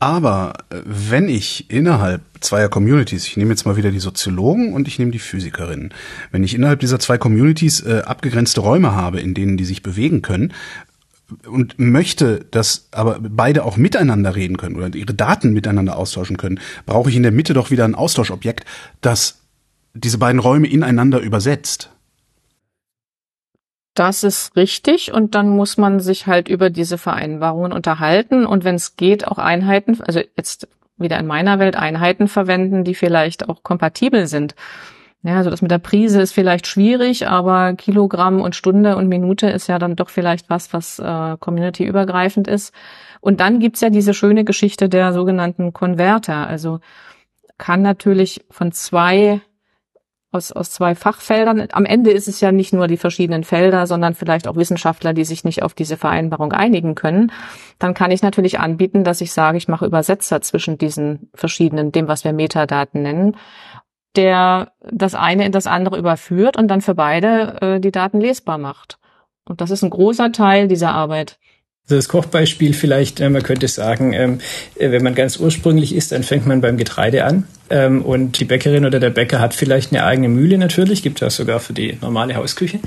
A: Aber äh, wenn ich innerhalb zweier Communities, ich nehme jetzt mal wieder die Soziologen und ich nehme die Physikerinnen, wenn ich innerhalb dieser zwei Communities äh, abgegrenzte Räume habe, in denen die sich bewegen können, und möchte, dass aber beide auch miteinander reden können oder ihre Daten miteinander austauschen können, brauche ich in der Mitte doch wieder ein Austauschobjekt, das diese beiden Räume ineinander übersetzt.
C: Das ist richtig und dann muss man sich halt über diese Vereinbarungen unterhalten und wenn es geht, auch Einheiten, also jetzt wieder in meiner Welt Einheiten verwenden, die vielleicht auch kompatibel sind. Ja, also das mit der Prise ist vielleicht schwierig, aber Kilogramm und Stunde und Minute ist ja dann doch vielleicht was, was äh, community-übergreifend ist. Und dann gibt's ja diese schöne Geschichte der sogenannten Konverter. Also kann natürlich von zwei aus, aus zwei Fachfeldern. Am Ende ist es ja nicht nur die verschiedenen Felder, sondern vielleicht auch Wissenschaftler, die sich nicht auf diese Vereinbarung einigen können. Dann kann ich natürlich anbieten, dass ich sage, ich mache Übersetzer zwischen diesen verschiedenen, dem, was wir Metadaten nennen, der das eine in das andere überführt und dann für beide äh, die Daten lesbar macht. Und das ist ein großer Teil dieser Arbeit.
D: Das Kochbeispiel vielleicht, äh, man könnte sagen, ähm, äh, wenn man ganz ursprünglich isst, dann fängt man beim Getreide an. Ähm, und die Bäckerin oder der Bäcker hat vielleicht eine eigene Mühle natürlich, gibt es sogar für die normale Hausküche.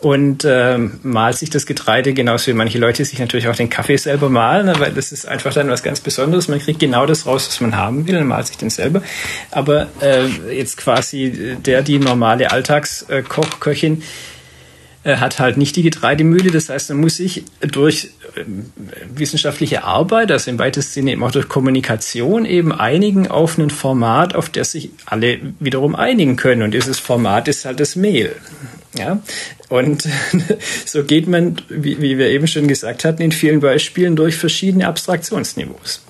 D: Und ähm, malt sich das Getreide genauso wie manche Leute sich natürlich auch den Kaffee selber malen, ne, weil das ist einfach dann was ganz Besonderes. Man kriegt genau das raus, was man haben will, und malt sich den selber. Aber äh, jetzt quasi der, die normale Alltagskochköchin, äh, hat halt nicht die Getreidemühle. Das heißt, man muss sich durch äh, wissenschaftliche Arbeit, also im weitesten Sinne eben auch durch Kommunikation eben einigen auf ein Format, auf das sich alle wiederum einigen können. Und dieses Format ist halt das Mehl. Ja, und so geht man, wie, wie wir eben schon gesagt hatten, in vielen Beispielen durch verschiedene Abstraktionsniveaus.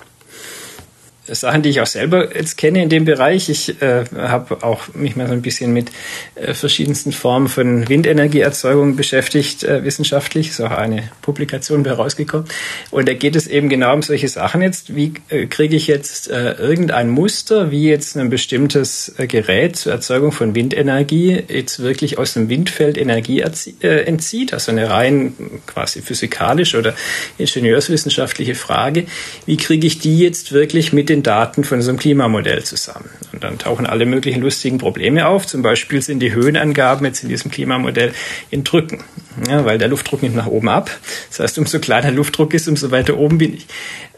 D: Sachen, die ich auch selber jetzt kenne in dem Bereich. Ich äh, habe auch mich mal so ein bisschen mit äh, verschiedensten Formen von Windenergieerzeugung beschäftigt, äh, wissenschaftlich. Ist auch eine Publikation bei rausgekommen. Und da geht es eben genau um solche Sachen jetzt. Wie äh, kriege ich jetzt äh, irgendein Muster, wie jetzt ein bestimmtes äh, Gerät zur Erzeugung von Windenergie jetzt wirklich aus dem Windfeld Energie äh, entzieht? Also eine rein quasi physikalisch oder ingenieurswissenschaftliche Frage. Wie kriege ich die jetzt wirklich mit den Daten von einem Klimamodell zusammen. Und dann tauchen alle möglichen lustigen Probleme auf. Zum Beispiel sind die Höhenangaben jetzt in diesem Klimamodell in Drücken, ja, weil der Luftdruck nimmt nach oben ab. Das heißt, umso kleiner Luftdruck ist, umso weiter oben bin ich.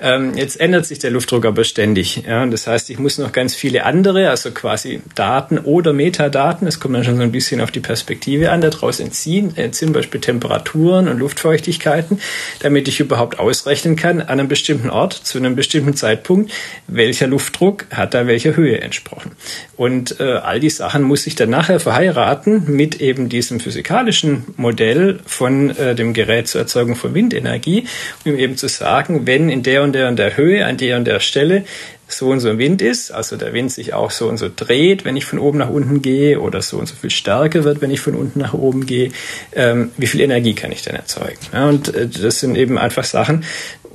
D: Ähm, jetzt ändert sich der Luftdruck aber ständig. Ja, und das heißt, ich muss noch ganz viele andere, also quasi Daten oder Metadaten, das kommt dann schon so ein bisschen auf die Perspektive an, daraus entziehen, äh, zum Beispiel Temperaturen und Luftfeuchtigkeiten, damit ich überhaupt ausrechnen kann, an einem bestimmten Ort, zu einem bestimmten Zeitpunkt, welcher Luftdruck hat da welcher Höhe entsprochen. Und äh, all die Sachen muss ich dann nachher verheiraten mit eben diesem physikalischen Modell von äh, dem Gerät zur Erzeugung von Windenergie, um eben zu sagen, wenn in der und der und der Höhe, an der und der Stelle so und so Wind ist, also der Wind sich auch so und so dreht, wenn ich von oben nach unten gehe, oder so und so viel stärker wird, wenn ich von unten nach oben gehe, ähm, wie viel Energie kann ich denn erzeugen? Ja, und äh, das sind eben einfach Sachen,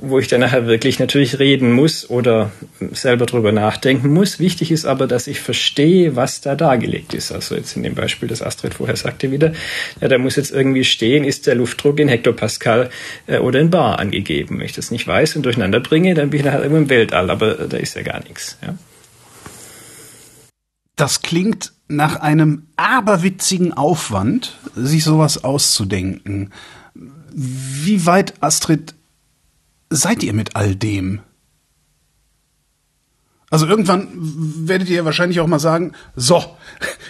D: wo ich dann nachher wirklich natürlich reden muss oder selber drüber nachdenken muss. Wichtig ist aber, dass ich verstehe, was da dargelegt ist. Also jetzt in dem Beispiel, das Astrid vorher sagte wieder, ja, da muss jetzt irgendwie stehen, ist der Luftdruck in Hektopascal äh, oder in Bar angegeben. Wenn ich das nicht weiß und durcheinander bringe, dann bin ich nachher immer im Weltall, aber da ist ja gar nichts. Ja.
A: Das klingt nach einem aberwitzigen Aufwand, sich sowas auszudenken. Wie weit, Astrid, seid ihr mit all dem? Also irgendwann werdet ihr wahrscheinlich auch mal sagen, so,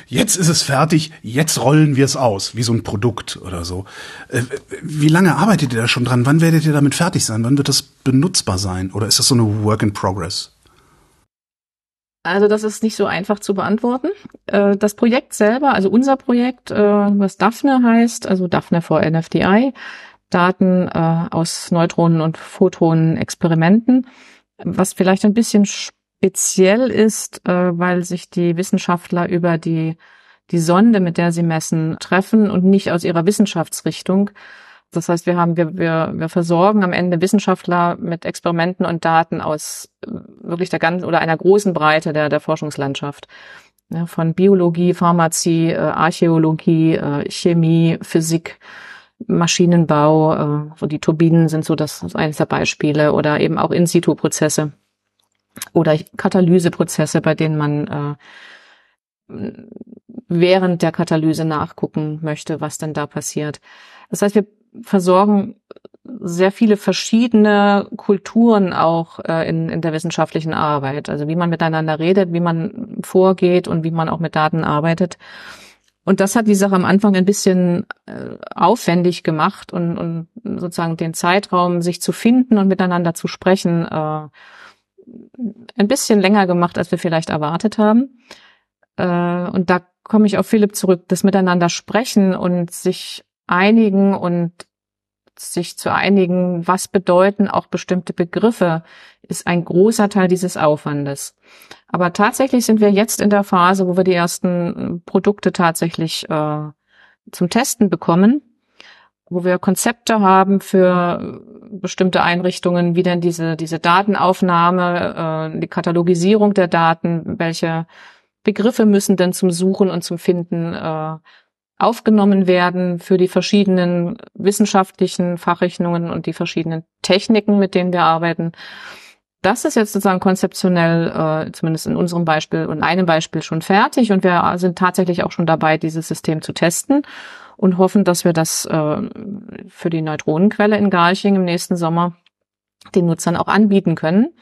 A: jetzt ist es fertig, jetzt rollen wir es aus, wie so ein Produkt oder so. Äh, wie lange arbeitet ihr da schon dran? Wann werdet ihr damit fertig sein? Wann wird das benutzbar sein? Oder ist das so eine Work in Progress?
C: Also das ist nicht so einfach zu beantworten. Äh, das Projekt selber, also unser Projekt, äh, was Daphne heißt, also Daphne for NFDI, Daten äh, aus Neutronen und Photonen Experimenten, was vielleicht ein bisschen speziell ist, äh, weil sich die Wissenschaftler über die, die Sonde, mit der sie messen, treffen und nicht aus ihrer Wissenschaftsrichtung. Das heißt, wir haben, wir, wir, wir versorgen am Ende Wissenschaftler mit Experimenten und Daten aus äh, wirklich der ganzen oder einer großen Breite der, der Forschungslandschaft. Ja, von Biologie, Pharmazie, äh, Archäologie, äh, Chemie, Physik, Maschinenbau, äh, die Turbinen sind so das, das eines der Beispiele oder eben auch In-situ-Prozesse oder Katalyseprozesse, bei denen man äh, während der Katalyse nachgucken möchte, was denn da passiert. Das heißt, wir versorgen sehr viele verschiedene Kulturen auch äh, in, in der wissenschaftlichen Arbeit. Also wie man miteinander redet, wie man vorgeht und wie man auch mit Daten arbeitet. Und das hat die Sache am Anfang ein bisschen äh, aufwendig gemacht und, und sozusagen den Zeitraum, sich zu finden und miteinander zu sprechen, äh, ein bisschen länger gemacht, als wir vielleicht erwartet haben. Äh, und da komme ich auf Philipp zurück, das Miteinander sprechen und sich einigen und sich zu einigen, was bedeuten auch bestimmte Begriffe, ist ein großer Teil dieses Aufwandes. Aber tatsächlich sind wir jetzt in der Phase, wo wir die ersten Produkte tatsächlich äh, zum Testen bekommen, wo wir Konzepte haben für bestimmte Einrichtungen, wie denn diese, diese Datenaufnahme, äh, die Katalogisierung der Daten, welche Begriffe müssen denn zum Suchen und zum Finden äh, aufgenommen werden für die verschiedenen wissenschaftlichen Fachrichtungen und die verschiedenen Techniken, mit denen wir arbeiten. Das ist jetzt sozusagen konzeptionell, äh, zumindest in unserem Beispiel und einem Beispiel schon fertig und wir sind tatsächlich auch schon dabei, dieses System zu testen und hoffen, dass wir das äh, für die Neutronenquelle in Garching im nächsten Sommer den Nutzern auch anbieten können.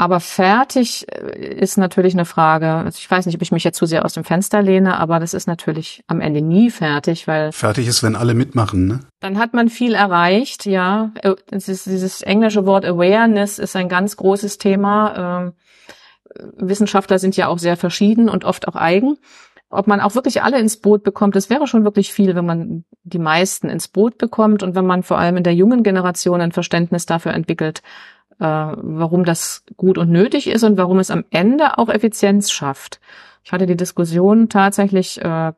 C: Aber fertig äh, ist natürlich eine Frage. Also ich weiß nicht, ob ich mich jetzt zu sehr aus dem Fenster lehne, aber das ist natürlich am Ende nie fertig, weil.
A: Fertig ist, wenn alle mitmachen, ne?
C: Dann hat man viel erreicht, ja. Ist, dieses englische Wort Awareness ist ein ganz großes Thema. Ähm, Wissenschaftler sind ja auch sehr verschieden und oft auch eigen. Ob man auch wirklich alle ins Boot bekommt, das wäre schon wirklich viel, wenn man die meisten ins Boot bekommt und wenn man vor allem in der jungen Generation ein Verständnis dafür entwickelt, äh, warum das gut und nötig ist und warum es am Ende auch Effizienz schafft. Ich hatte die Diskussion tatsächlich äh,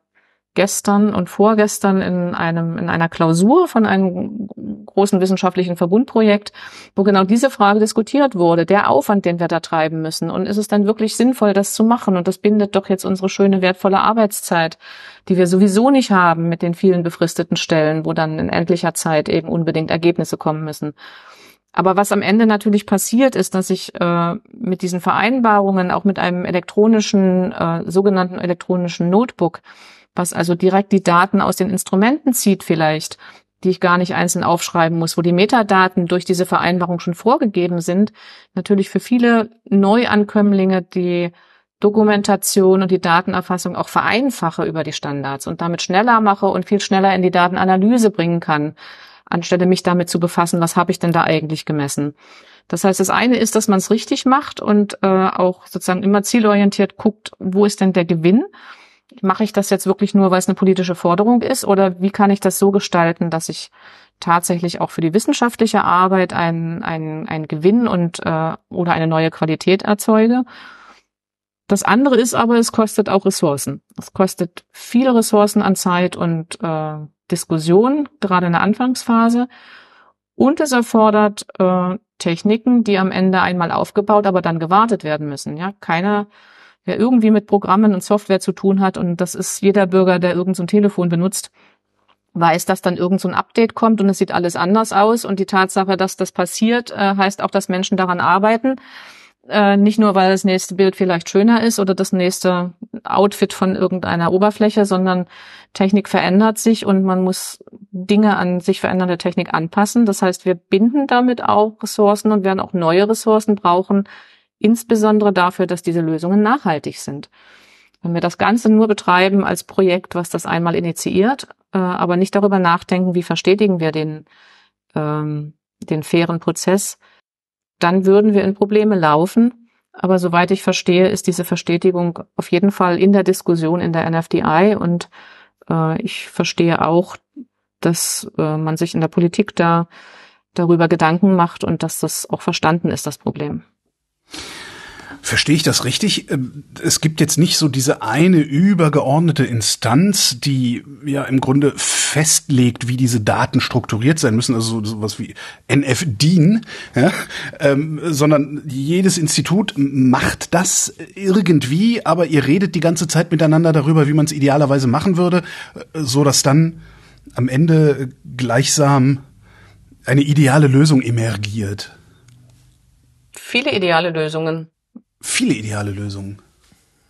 C: gestern und vorgestern in einem in einer Klausur von einem großen wissenschaftlichen Verbundprojekt, wo genau diese Frage diskutiert wurde, der Aufwand, den wir da treiben müssen und ist es dann wirklich sinnvoll, das zu machen und das bindet doch jetzt unsere schöne wertvolle Arbeitszeit, die wir sowieso nicht haben mit den vielen befristeten Stellen, wo dann in endlicher Zeit eben unbedingt Ergebnisse kommen müssen. Aber was am Ende natürlich passiert, ist, dass ich äh, mit diesen Vereinbarungen, auch mit einem elektronischen, äh, sogenannten elektronischen Notebook, was also direkt die Daten aus den Instrumenten zieht vielleicht, die ich gar nicht einzeln aufschreiben muss, wo die Metadaten durch diese Vereinbarung schon vorgegeben sind, natürlich für viele Neuankömmlinge die Dokumentation und die Datenerfassung auch vereinfache über die Standards und damit schneller mache und viel schneller in die Datenanalyse bringen kann anstelle mich damit zu befassen, was habe ich denn da eigentlich gemessen. Das heißt, das eine ist, dass man es richtig macht und äh, auch sozusagen immer zielorientiert guckt, wo ist denn der Gewinn? Mache ich das jetzt wirklich nur, weil es eine politische Forderung ist oder wie kann ich das so gestalten, dass ich tatsächlich auch für die wissenschaftliche Arbeit einen, einen, einen Gewinn und äh, oder eine neue Qualität erzeuge? Das andere ist aber, es kostet auch Ressourcen. Es kostet viele Ressourcen an Zeit und äh, Diskussion, gerade in der Anfangsphase. Und es erfordert äh, Techniken, die am Ende einmal aufgebaut, aber dann gewartet werden müssen. Ja, keiner, wer irgendwie mit Programmen und Software zu tun hat, und das ist jeder Bürger, der irgendein so Telefon benutzt, weiß, dass dann irgend so ein Update kommt und es sieht alles anders aus. Und die Tatsache, dass das passiert, äh, heißt auch, dass Menschen daran arbeiten. Äh, nicht nur, weil das nächste Bild vielleicht schöner ist oder das nächste Outfit von irgendeiner Oberfläche, sondern Technik verändert sich und man muss Dinge an sich verändernde Technik anpassen. Das heißt, wir binden damit auch Ressourcen und werden auch neue Ressourcen brauchen, insbesondere dafür, dass diese Lösungen nachhaltig sind. Wenn wir das Ganze nur betreiben als Projekt, was das einmal initiiert, äh, aber nicht darüber nachdenken, wie verstetigen wir den, ähm, den fairen Prozess, dann würden wir in Probleme laufen. Aber soweit ich verstehe, ist diese Verstetigung auf jeden Fall in der Diskussion in der NFDI und äh, ich verstehe auch, dass äh, man sich in der Politik da darüber Gedanken macht und dass das auch verstanden ist, das Problem.
A: Verstehe ich das richtig? Ähm, es gibt jetzt nicht so diese eine übergeordnete Instanz, die ja im Grunde festlegt, wie diese Daten strukturiert sein müssen, also sowas wie NFDIN, ja, ähm, sondern jedes Institut macht das irgendwie, aber ihr redet die ganze Zeit miteinander darüber, wie man es idealerweise machen würde, äh, so dass dann am Ende gleichsam eine ideale Lösung emergiert.
C: Viele ideale Lösungen
A: viele ideale Lösungen.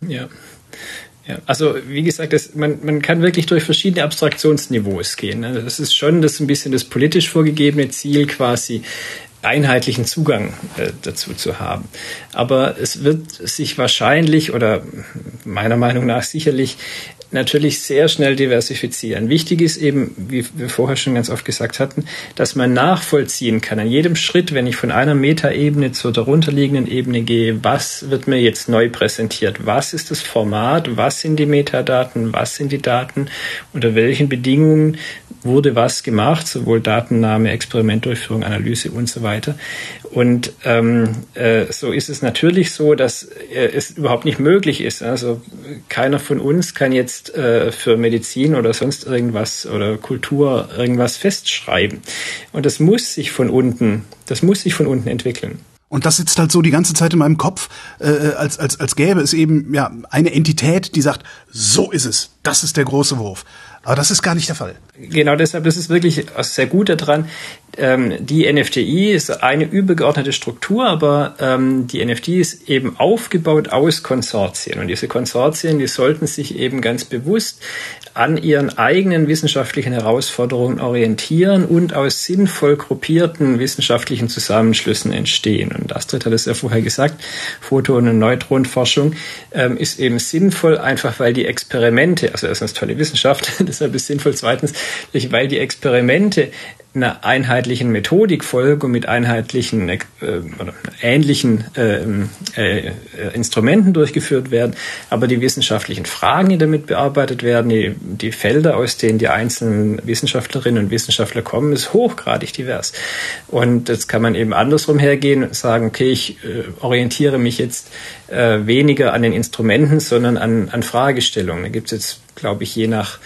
D: Ja. Ja, also wie gesagt, das, man, man kann wirklich durch verschiedene Abstraktionsniveaus gehen. Ne? Das ist schon das ein bisschen das politisch vorgegebene Ziel, quasi einheitlichen Zugang äh, dazu zu haben. Aber es wird sich wahrscheinlich oder meiner Meinung nach sicherlich natürlich sehr schnell diversifizieren. Wichtig ist eben, wie wir vorher schon ganz oft gesagt hatten, dass man nachvollziehen kann an jedem Schritt, wenn ich von einer Metaebene zur darunterliegenden Ebene gehe, was wird mir jetzt neu präsentiert? Was ist das Format? Was sind die Metadaten? Was sind die Daten? Unter welchen Bedingungen wurde was gemacht, sowohl Datennahme, Experimentdurchführung, Analyse und so weiter. Und ähm, äh, so ist es natürlich so, dass äh, es überhaupt nicht möglich ist. Also keiner von uns kann jetzt äh, für Medizin oder sonst irgendwas oder Kultur irgendwas festschreiben. Und das muss sich von unten, das muss sich von unten entwickeln.
A: Und das sitzt halt so die ganze Zeit in meinem Kopf, äh, als, als, als gäbe es eben ja eine Entität, die sagt, so ist es, das ist der große Wurf. Aber das ist gar nicht der Fall.
D: Genau deshalb ist es wirklich sehr gut daran. Ähm, die NFTI ist eine übergeordnete Struktur, aber ähm, die NFTI ist eben aufgebaut aus Konsortien. Und diese Konsortien, die sollten sich eben ganz bewusst an ihren eigenen wissenschaftlichen Herausforderungen orientieren und aus sinnvoll gruppierten wissenschaftlichen Zusammenschlüssen entstehen. Und Astrid hat es ja vorher gesagt, Photon- und Neutronenforschung ähm, ist eben sinnvoll, einfach weil die Experimente, also erstens tolle Wissenschaft, deshalb ist sinnvoll, zweitens, weil die Experimente einer einheitlichen Methodik folgen und mit einheitlichen äh, ähnlichen äh, äh, Instrumenten durchgeführt werden, aber die wissenschaftlichen Fragen, die damit bearbeitet werden, die, die Felder, aus denen die einzelnen Wissenschaftlerinnen und Wissenschaftler kommen, ist hochgradig divers. Und jetzt kann man eben andersrum hergehen und sagen, okay, ich äh, orientiere mich jetzt äh, weniger an den Instrumenten, sondern an, an Fragestellungen. Da gibt es jetzt, glaube ich, je nach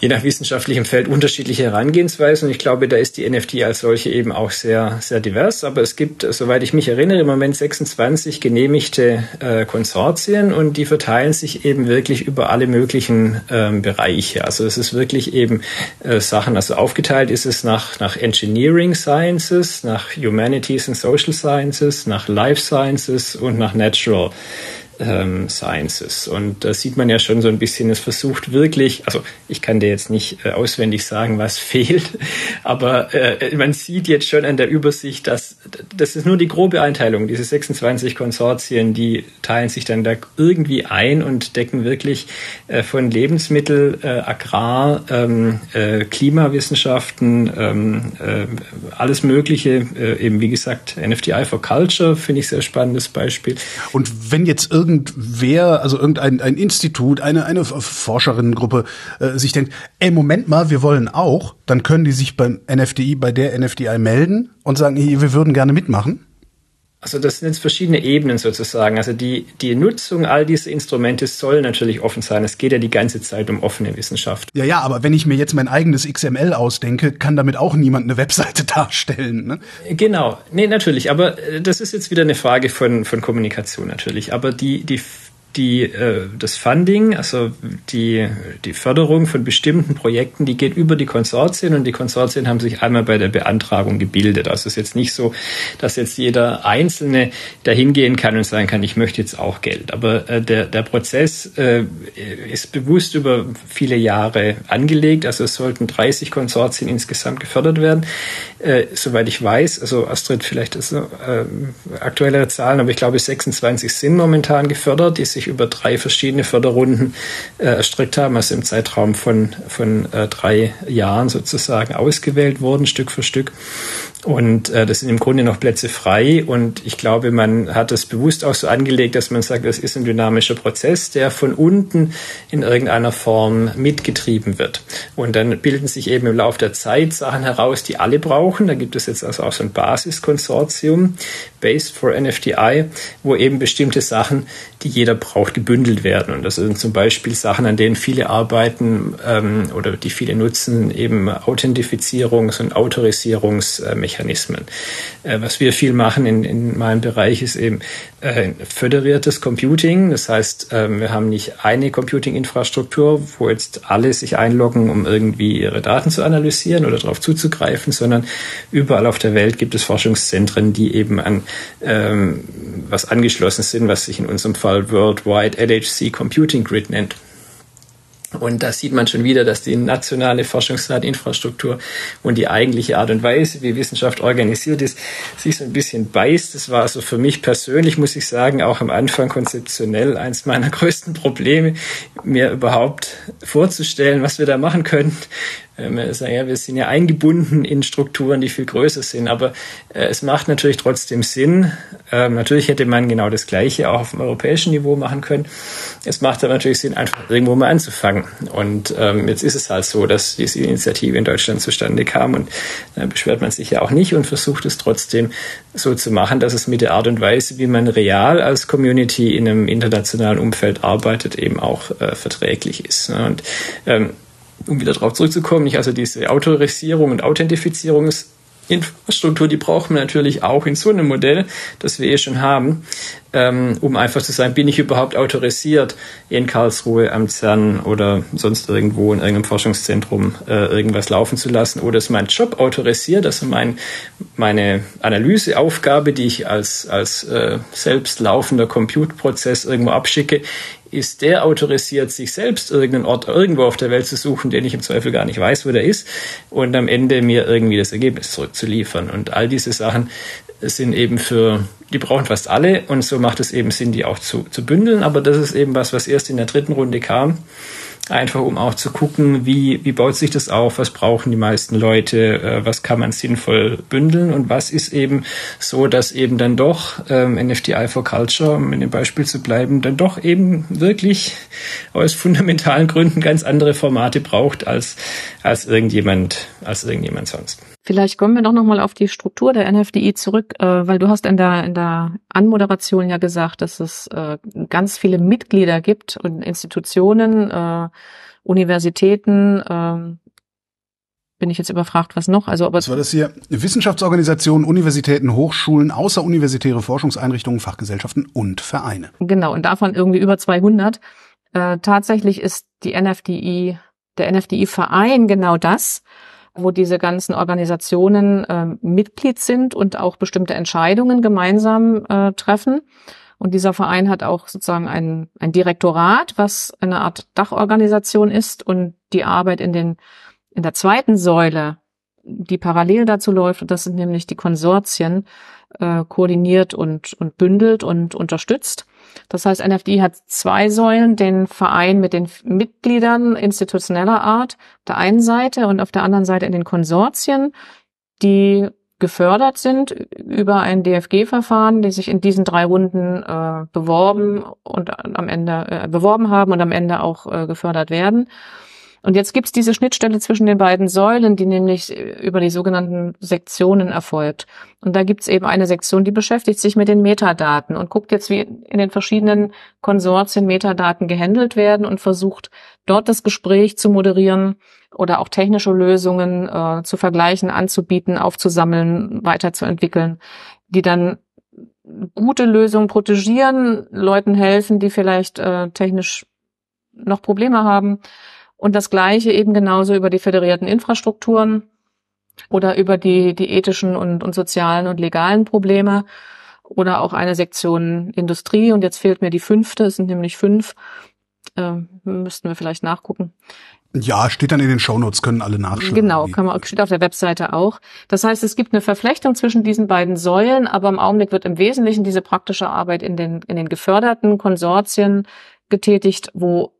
D: je nach wissenschaftlichem Feld unterschiedliche Herangehensweisen. Und ich glaube, da ist die NFT als solche eben auch sehr, sehr divers. Aber es gibt, soweit ich mich erinnere, im Moment 26 genehmigte äh, Konsortien und die verteilen sich eben wirklich über alle möglichen ähm, Bereiche. Also es ist wirklich eben äh, Sachen, also aufgeteilt ist es nach, nach Engineering Sciences, nach Humanities and Social Sciences, nach Life Sciences und nach Natural ähm, Sciences. Und da sieht man ja schon so ein bisschen, es versucht wirklich, also ich kann dir jetzt nicht äh, auswendig sagen, was fehlt, aber äh, man sieht jetzt schon an der Übersicht, dass das ist nur die grobe Einteilung. Diese 26 Konsortien, die teilen sich dann da irgendwie ein und decken wirklich äh, von Lebensmittel, äh, Agrar, ähm, äh, Klimawissenschaften, ähm, äh, alles Mögliche, eben wie gesagt, NFTI for Culture finde ich sehr spannendes Beispiel.
A: Und wenn jetzt irgendwie irgendwer, also irgendein ein Institut, eine, eine Forscherinnengruppe äh, sich denkt, ey, Moment mal, wir wollen auch, dann können die sich beim NFDI, bei der NFDI melden und sagen, hey, wir würden gerne mitmachen.
D: Also das sind jetzt verschiedene Ebenen sozusagen. Also die, die Nutzung all dieser Instrumente soll natürlich offen sein. Es geht ja die ganze Zeit um offene Wissenschaft.
A: Ja, ja, aber wenn ich mir jetzt mein eigenes XML ausdenke, kann damit auch niemand eine Webseite darstellen. Ne?
D: Genau, nee, natürlich. Aber äh, das ist jetzt wieder eine Frage von, von Kommunikation natürlich. Aber die, die die, äh, das Funding, also die, die Förderung von bestimmten Projekten, die geht über die Konsortien und die Konsortien haben sich einmal bei der Beantragung gebildet. Also es ist jetzt nicht so, dass jetzt jeder Einzelne dahin gehen kann und sagen kann, ich möchte jetzt auch Geld. Aber äh, der, der Prozess äh, ist bewusst über viele Jahre angelegt. Also es sollten 30 Konsortien insgesamt gefördert werden. Äh, soweit ich weiß, also Astrid, vielleicht ist äh, aktuellere Zahlen, aber ich glaube 26 sind momentan gefördert, die sich über drei verschiedene Förderrunden äh, erstreckt haben, also im Zeitraum von, von äh, drei Jahren sozusagen ausgewählt wurden, Stück für Stück. Und äh, das sind im Grunde noch Plätze frei. Und ich glaube, man hat das bewusst auch so angelegt, dass man sagt, das ist ein dynamischer Prozess, der von unten in irgendeiner Form mitgetrieben wird. Und dann bilden sich eben im Laufe der Zeit Sachen heraus, die alle brauchen. Da gibt es jetzt also auch so ein Basiskonsortium, Based for NFTI, wo eben bestimmte Sachen, die jeder braucht, gebündelt werden. Und das sind zum Beispiel Sachen, an denen viele arbeiten ähm, oder die viele nutzen, eben Authentifizierungs- und Autorisierungsmechanismen. Mechanismen. Äh, was wir viel machen in, in meinem Bereich ist eben äh, föderiertes Computing. Das heißt, äh, wir haben nicht eine Computing-Infrastruktur, wo jetzt alle sich einloggen, um irgendwie ihre Daten zu analysieren oder darauf zuzugreifen, sondern überall auf der Welt gibt es Forschungszentren, die eben an ähm, was angeschlossen sind, was sich in unserem Fall Worldwide LHC Computing Grid nennt. Und da sieht man schon wieder, dass die nationale Forschungsdateninfrastruktur und die eigentliche Art und Weise, wie Wissenschaft organisiert ist, sich so ein bisschen beißt. Das war also für mich persönlich, muss ich sagen, auch am Anfang konzeptionell eins meiner größten Probleme, mir überhaupt vorzustellen, was wir da machen können. Ja, wir sind ja eingebunden in Strukturen, die viel größer sind, aber äh, es macht natürlich trotzdem Sinn, Ähm, natürlich hätte man genau das Gleiche auch auf dem europäischen Niveau machen können. Es macht aber natürlich Sinn, einfach irgendwo mal anzufangen. Und ähm, jetzt ist es halt so, dass diese Initiative in Deutschland zustande kam und da beschwert man sich ja auch nicht und versucht es trotzdem so zu machen, dass es mit der Art und Weise, wie man real als Community in einem internationalen Umfeld arbeitet, eben auch äh, verträglich ist. Ne? Und ähm, um wieder darauf zurückzukommen, nicht? Also diese Autorisierung und Authentifizierung ist Infrastruktur, die brauchen wir natürlich auch in so einem Modell, das wir eh schon haben, ähm, um einfach zu sagen, bin ich überhaupt autorisiert, in Karlsruhe am CERN oder sonst irgendwo in irgendeinem Forschungszentrum äh, irgendwas laufen zu lassen? Oder ist mein Job autorisiert, also mein, meine Analyseaufgabe, die ich als, als äh, selbst laufender Compute-Prozess irgendwo abschicke, ist der autorisiert, sich selbst irgendeinen Ort irgendwo auf der Welt zu suchen, den ich im Zweifel gar nicht weiß, wo der ist, und am Ende mir irgendwie das Ergebnis zurückzuliefern. Und all diese Sachen sind eben für, die brauchen fast alle, und so macht es eben Sinn, die auch zu, zu bündeln. Aber das ist eben was, was erst in der dritten Runde kam einfach um auch zu gucken, wie, wie baut sich das auf, was brauchen die meisten Leute, äh, was kann man sinnvoll bündeln? Und was ist eben so, dass eben dann doch ähm, NFTI for Culture, um in dem Beispiel zu bleiben, dann doch eben wirklich aus fundamentalen Gründen ganz andere Formate braucht als, als irgendjemand, als irgendjemand sonst.
C: Vielleicht kommen wir doch nochmal auf die Struktur der NFDI zurück, äh, weil du hast in der, in der Anmoderation ja gesagt, dass es äh, ganz viele Mitglieder gibt und Institutionen, äh, Universitäten, äh, bin ich jetzt überfragt, was noch? Also,
A: aber was war das hier? Wissenschaftsorganisationen, Universitäten, Hochschulen, außeruniversitäre Forschungseinrichtungen, Fachgesellschaften und Vereine.
C: Genau, und davon irgendwie über 200. Äh, tatsächlich ist die NFDI, der NFDI-Verein genau das wo diese ganzen Organisationen äh, Mitglied sind und auch bestimmte Entscheidungen gemeinsam äh, treffen. Und dieser Verein hat auch sozusagen ein, ein Direktorat, was eine Art Dachorganisation ist und die Arbeit in den in der zweiten Säule, die parallel dazu läuft, das sind nämlich die Konsortien, äh, koordiniert und, und bündelt und unterstützt. Das heißt, NFD hat zwei Säulen, den Verein mit den Mitgliedern institutioneller Art auf der einen Seite und auf der anderen Seite in den Konsortien, die gefördert sind über ein DFG-Verfahren, die sich in diesen drei Runden äh, beworben und am Ende äh, beworben haben und am Ende auch äh, gefördert werden. Und jetzt gibt's diese Schnittstelle zwischen den beiden Säulen, die nämlich über die sogenannten Sektionen erfolgt. Und da gibt's eben eine Sektion, die beschäftigt sich mit den Metadaten und guckt jetzt, wie in den verschiedenen Konsortien Metadaten gehandelt werden und versucht dort das Gespräch zu moderieren oder auch technische Lösungen äh, zu vergleichen, anzubieten, aufzusammeln, weiterzuentwickeln, die dann gute Lösungen protegieren, Leuten helfen, die vielleicht äh, technisch noch Probleme haben und das Gleiche eben genauso über die föderierten Infrastrukturen oder über die, die ethischen und, und sozialen und legalen Probleme oder auch eine Sektion Industrie. Und jetzt fehlt mir die fünfte, es sind nämlich fünf. Äh, müssten wir vielleicht nachgucken.
A: Ja, steht dann in den Shownotes, können alle nachschauen.
C: Genau, kann man, steht auf der Webseite auch. Das heißt, es gibt eine Verflechtung zwischen diesen beiden Säulen, aber im Augenblick wird im Wesentlichen diese praktische Arbeit in den, in den geförderten Konsortien getätigt, wo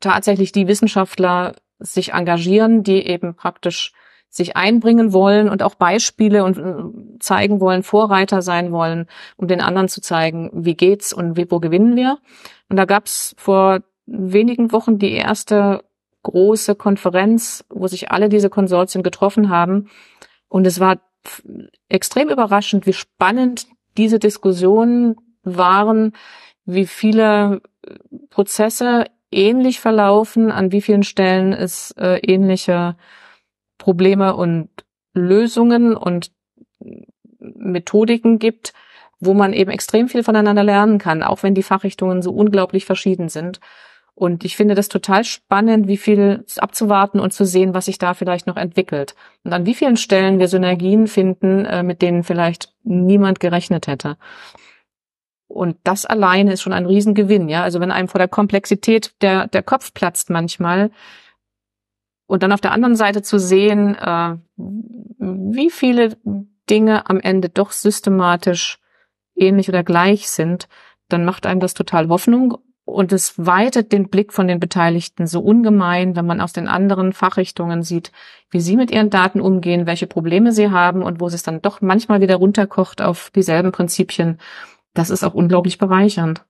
C: tatsächlich die Wissenschaftler sich engagieren, die eben praktisch sich einbringen wollen und auch Beispiele und äh, zeigen wollen, Vorreiter sein wollen, um den anderen zu zeigen, wie geht's und wo gewinnen wir. Und da gab's vor wenigen Wochen die erste große Konferenz, wo sich alle diese Konsortien getroffen haben. Und es war extrem überraschend, wie spannend diese Diskussionen waren, wie viele Prozesse ähnlich verlaufen, an wie vielen Stellen es äh, ähnliche Probleme und Lösungen und Methodiken gibt, wo man eben extrem viel voneinander lernen kann, auch wenn die Fachrichtungen so unglaublich verschieden sind. Und ich finde das total spannend, wie viel abzuwarten und zu sehen, was sich da vielleicht noch entwickelt. Und an wie vielen Stellen wir Synergien finden, äh, mit denen vielleicht niemand gerechnet hätte. Und das alleine ist schon ein Riesengewinn, ja. Also wenn einem vor der Komplexität der, der Kopf platzt manchmal und dann auf der anderen Seite zu sehen, äh, wie viele Dinge am Ende doch systematisch ähnlich oder gleich sind, dann macht einem das total Hoffnung Und es weitet den Blick von den Beteiligten so ungemein, wenn man aus den anderen Fachrichtungen sieht, wie sie mit ihren Daten umgehen, welche Probleme sie haben und wo es dann doch manchmal wieder runterkocht auf dieselben Prinzipien. Das ist auch unglaublich bereichernd.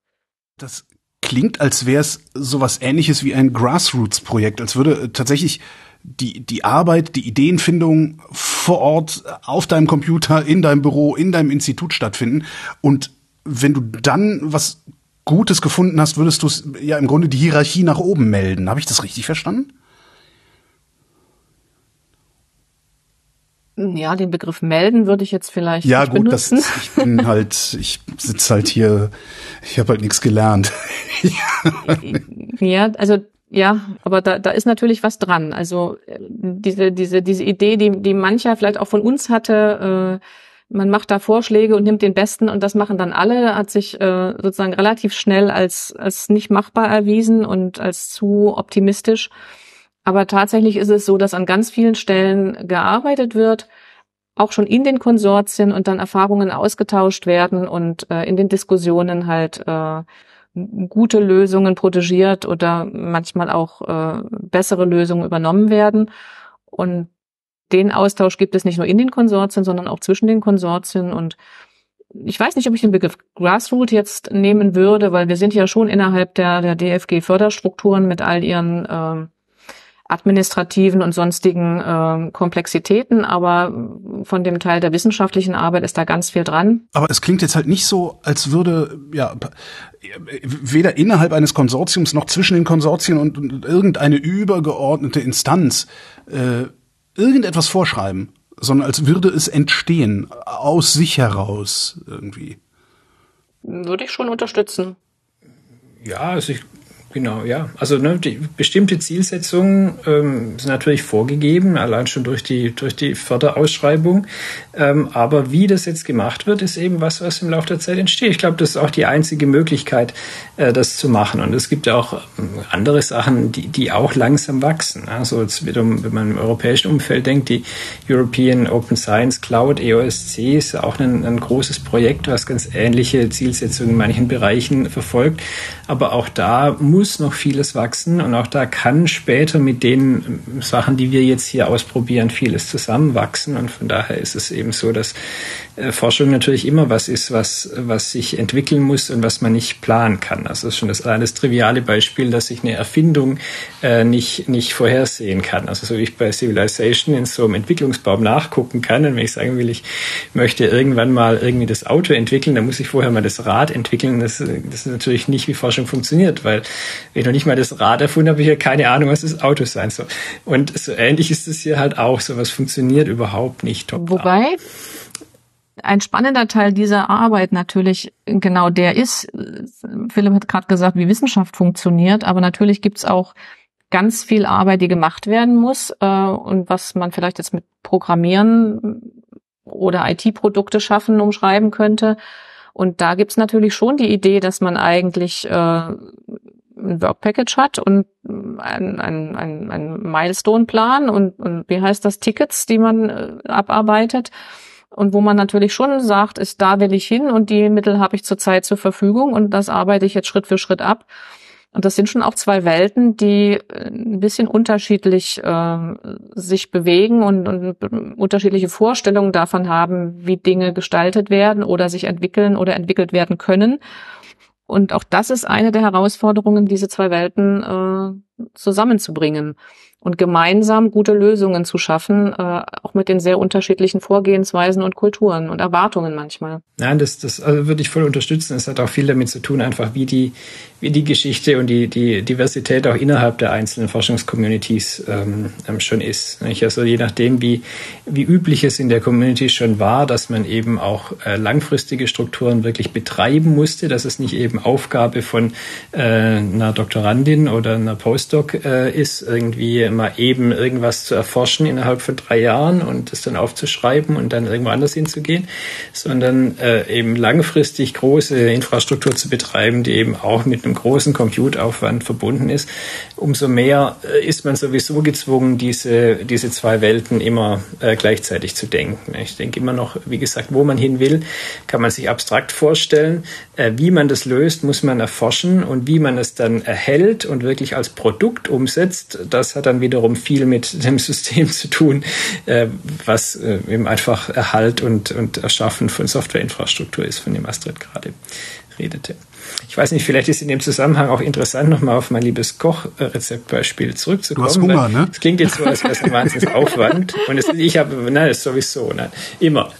A: Das klingt, als wäre es sowas ähnliches wie ein Grassroots-Projekt, als würde äh, tatsächlich die, die Arbeit, die Ideenfindung vor Ort auf deinem Computer, in deinem Büro, in deinem Institut stattfinden. Und wenn du dann was Gutes gefunden hast, würdest du ja im Grunde die Hierarchie nach oben melden. Habe ich das richtig verstanden?
C: Ja, den Begriff melden würde ich jetzt vielleicht
A: ja, gut, benutzen. Das, ich bin halt, ich sitze halt hier, ich habe halt nichts gelernt.
C: ja, also ja, aber da, da ist natürlich was dran. Also äh, diese, diese, diese Idee, die, die mancher vielleicht auch von uns hatte, äh, man macht da Vorschläge und nimmt den besten und das machen dann alle, hat sich äh, sozusagen relativ schnell als, als nicht machbar erwiesen und als zu optimistisch. Aber tatsächlich ist es so, dass an ganz vielen Stellen gearbeitet wird, auch schon in den Konsortien und dann Erfahrungen ausgetauscht werden und äh, in den Diskussionen halt äh, gute Lösungen protegiert oder manchmal auch äh, bessere Lösungen übernommen werden. Und den Austausch gibt es nicht nur in den Konsortien, sondern auch zwischen den Konsortien und ich weiß nicht, ob ich den Begriff Grassroot jetzt nehmen würde, weil wir sind ja schon innerhalb der, der DFG-Förderstrukturen mit all ihren äh, administrativen und sonstigen äh, Komplexitäten, aber von dem Teil der wissenschaftlichen Arbeit ist da ganz viel dran.
A: Aber es klingt jetzt halt nicht so, als würde ja weder innerhalb eines Konsortiums noch zwischen den Konsortien und, und irgendeine übergeordnete Instanz äh, irgendetwas vorschreiben, sondern als würde es entstehen, aus sich heraus irgendwie.
C: Würde ich schon unterstützen.
D: Ja, also ich Genau, ja. Also ne, die bestimmte Zielsetzungen ähm, sind natürlich vorgegeben, allein schon durch die durch die Förderausschreibung. Ähm, aber wie das jetzt gemacht wird, ist eben was, was im Laufe der Zeit entsteht. Ich glaube, das ist auch die einzige Möglichkeit, äh, das zu machen. Und es gibt auch ähm, andere Sachen, die die auch langsam wachsen. Also jetzt wiederum, wenn man im europäischen Umfeld denkt, die European Open Science Cloud EOSC ist auch ein, ein großes Projekt, was ganz ähnliche Zielsetzungen in manchen Bereichen verfolgt. Aber auch da muss muss noch vieles wachsen und auch da kann später mit den Sachen, die wir jetzt hier ausprobieren, vieles zusammenwachsen. Und von daher ist es eben so, dass äh, Forschung natürlich immer was ist, was, was sich entwickeln muss und was man nicht planen kann. Also das ist schon das, das triviale Beispiel, dass ich eine Erfindung äh, nicht, nicht vorhersehen kann. Also so wie ich bei Civilization in so einem Entwicklungsbaum nachgucken kann und wenn ich sagen will, ich möchte irgendwann mal irgendwie das Auto entwickeln, dann muss ich vorher mal das Rad entwickeln. Das, das ist natürlich nicht, wie Forschung funktioniert, weil wenn noch nicht mal das Rad erfunden habe, ich ja keine Ahnung, was das Auto sein soll. Und so ähnlich ist es hier halt auch. So was funktioniert überhaupt nicht.
C: Wobei ein spannender Teil dieser Arbeit natürlich genau der ist, Philipp hat gerade gesagt, wie Wissenschaft funktioniert, aber natürlich gibt's auch ganz viel Arbeit, die gemacht werden muss äh, und was man vielleicht jetzt mit Programmieren oder IT-Produkte schaffen umschreiben könnte. Und da gibt's natürlich schon die Idee, dass man eigentlich äh, ein Work Package hat und ein, ein, ein, ein Milestone-Plan und, und wie heißt das, Tickets, die man äh, abarbeitet. Und wo man natürlich schon sagt, ist da will ich hin und die Mittel habe ich zurzeit zur Verfügung und das arbeite ich jetzt Schritt für Schritt ab. Und das sind schon auch zwei Welten, die äh, ein bisschen unterschiedlich äh, sich bewegen und, und unterschiedliche Vorstellungen davon haben, wie Dinge gestaltet werden oder sich entwickeln oder entwickelt werden können. Und auch das ist eine der Herausforderungen, diese zwei Welten äh, zusammenzubringen und gemeinsam gute Lösungen zu schaffen, äh, auch mit den sehr unterschiedlichen Vorgehensweisen und Kulturen und Erwartungen manchmal.
D: Nein, das, das also würde ich voll unterstützen. Es hat auch viel damit zu tun, einfach wie die, wie die Geschichte und die, die Diversität auch innerhalb der einzelnen Forschungscommunities ähm, ähm schon ist. Nicht? Also je nachdem, wie, wie üblich es in der Community schon war, dass man eben auch äh, langfristige Strukturen wirklich betreiben musste, dass es nicht eben Aufgabe von äh, einer Doktorandin oder einer Post Postdoc äh, ist, irgendwie mal eben irgendwas zu erforschen innerhalb von drei Jahren und das dann aufzuschreiben und dann irgendwo anders hinzugehen, sondern äh, eben langfristig große Infrastruktur zu betreiben, die eben auch mit einem großen Compute-Aufwand verbunden ist. Umso mehr äh, ist man sowieso gezwungen, diese, diese zwei Welten immer äh, gleichzeitig zu denken. Ich denke immer noch, wie gesagt, wo man hin will, kann man sich abstrakt vorstellen. Äh, wie man das löst, muss man erforschen und wie man es dann erhält und wirklich als Produkt umsetzt, das hat dann wiederum viel mit dem System zu tun, äh, was äh, eben einfach Erhalt und, und Erschaffen von Softwareinfrastruktur ist, von dem Astrid gerade redete. Ich weiß nicht, vielleicht ist in dem Zusammenhang auch interessant, nochmal auf mein liebes Kochrezeptbeispiel zurückzukommen. Du hast
A: Hunger, ne?
D: Es klingt jetzt so, als wäre es ein Wahnsinnsaufwand. Und es, ich habe, nein, das sowieso, nein, immer.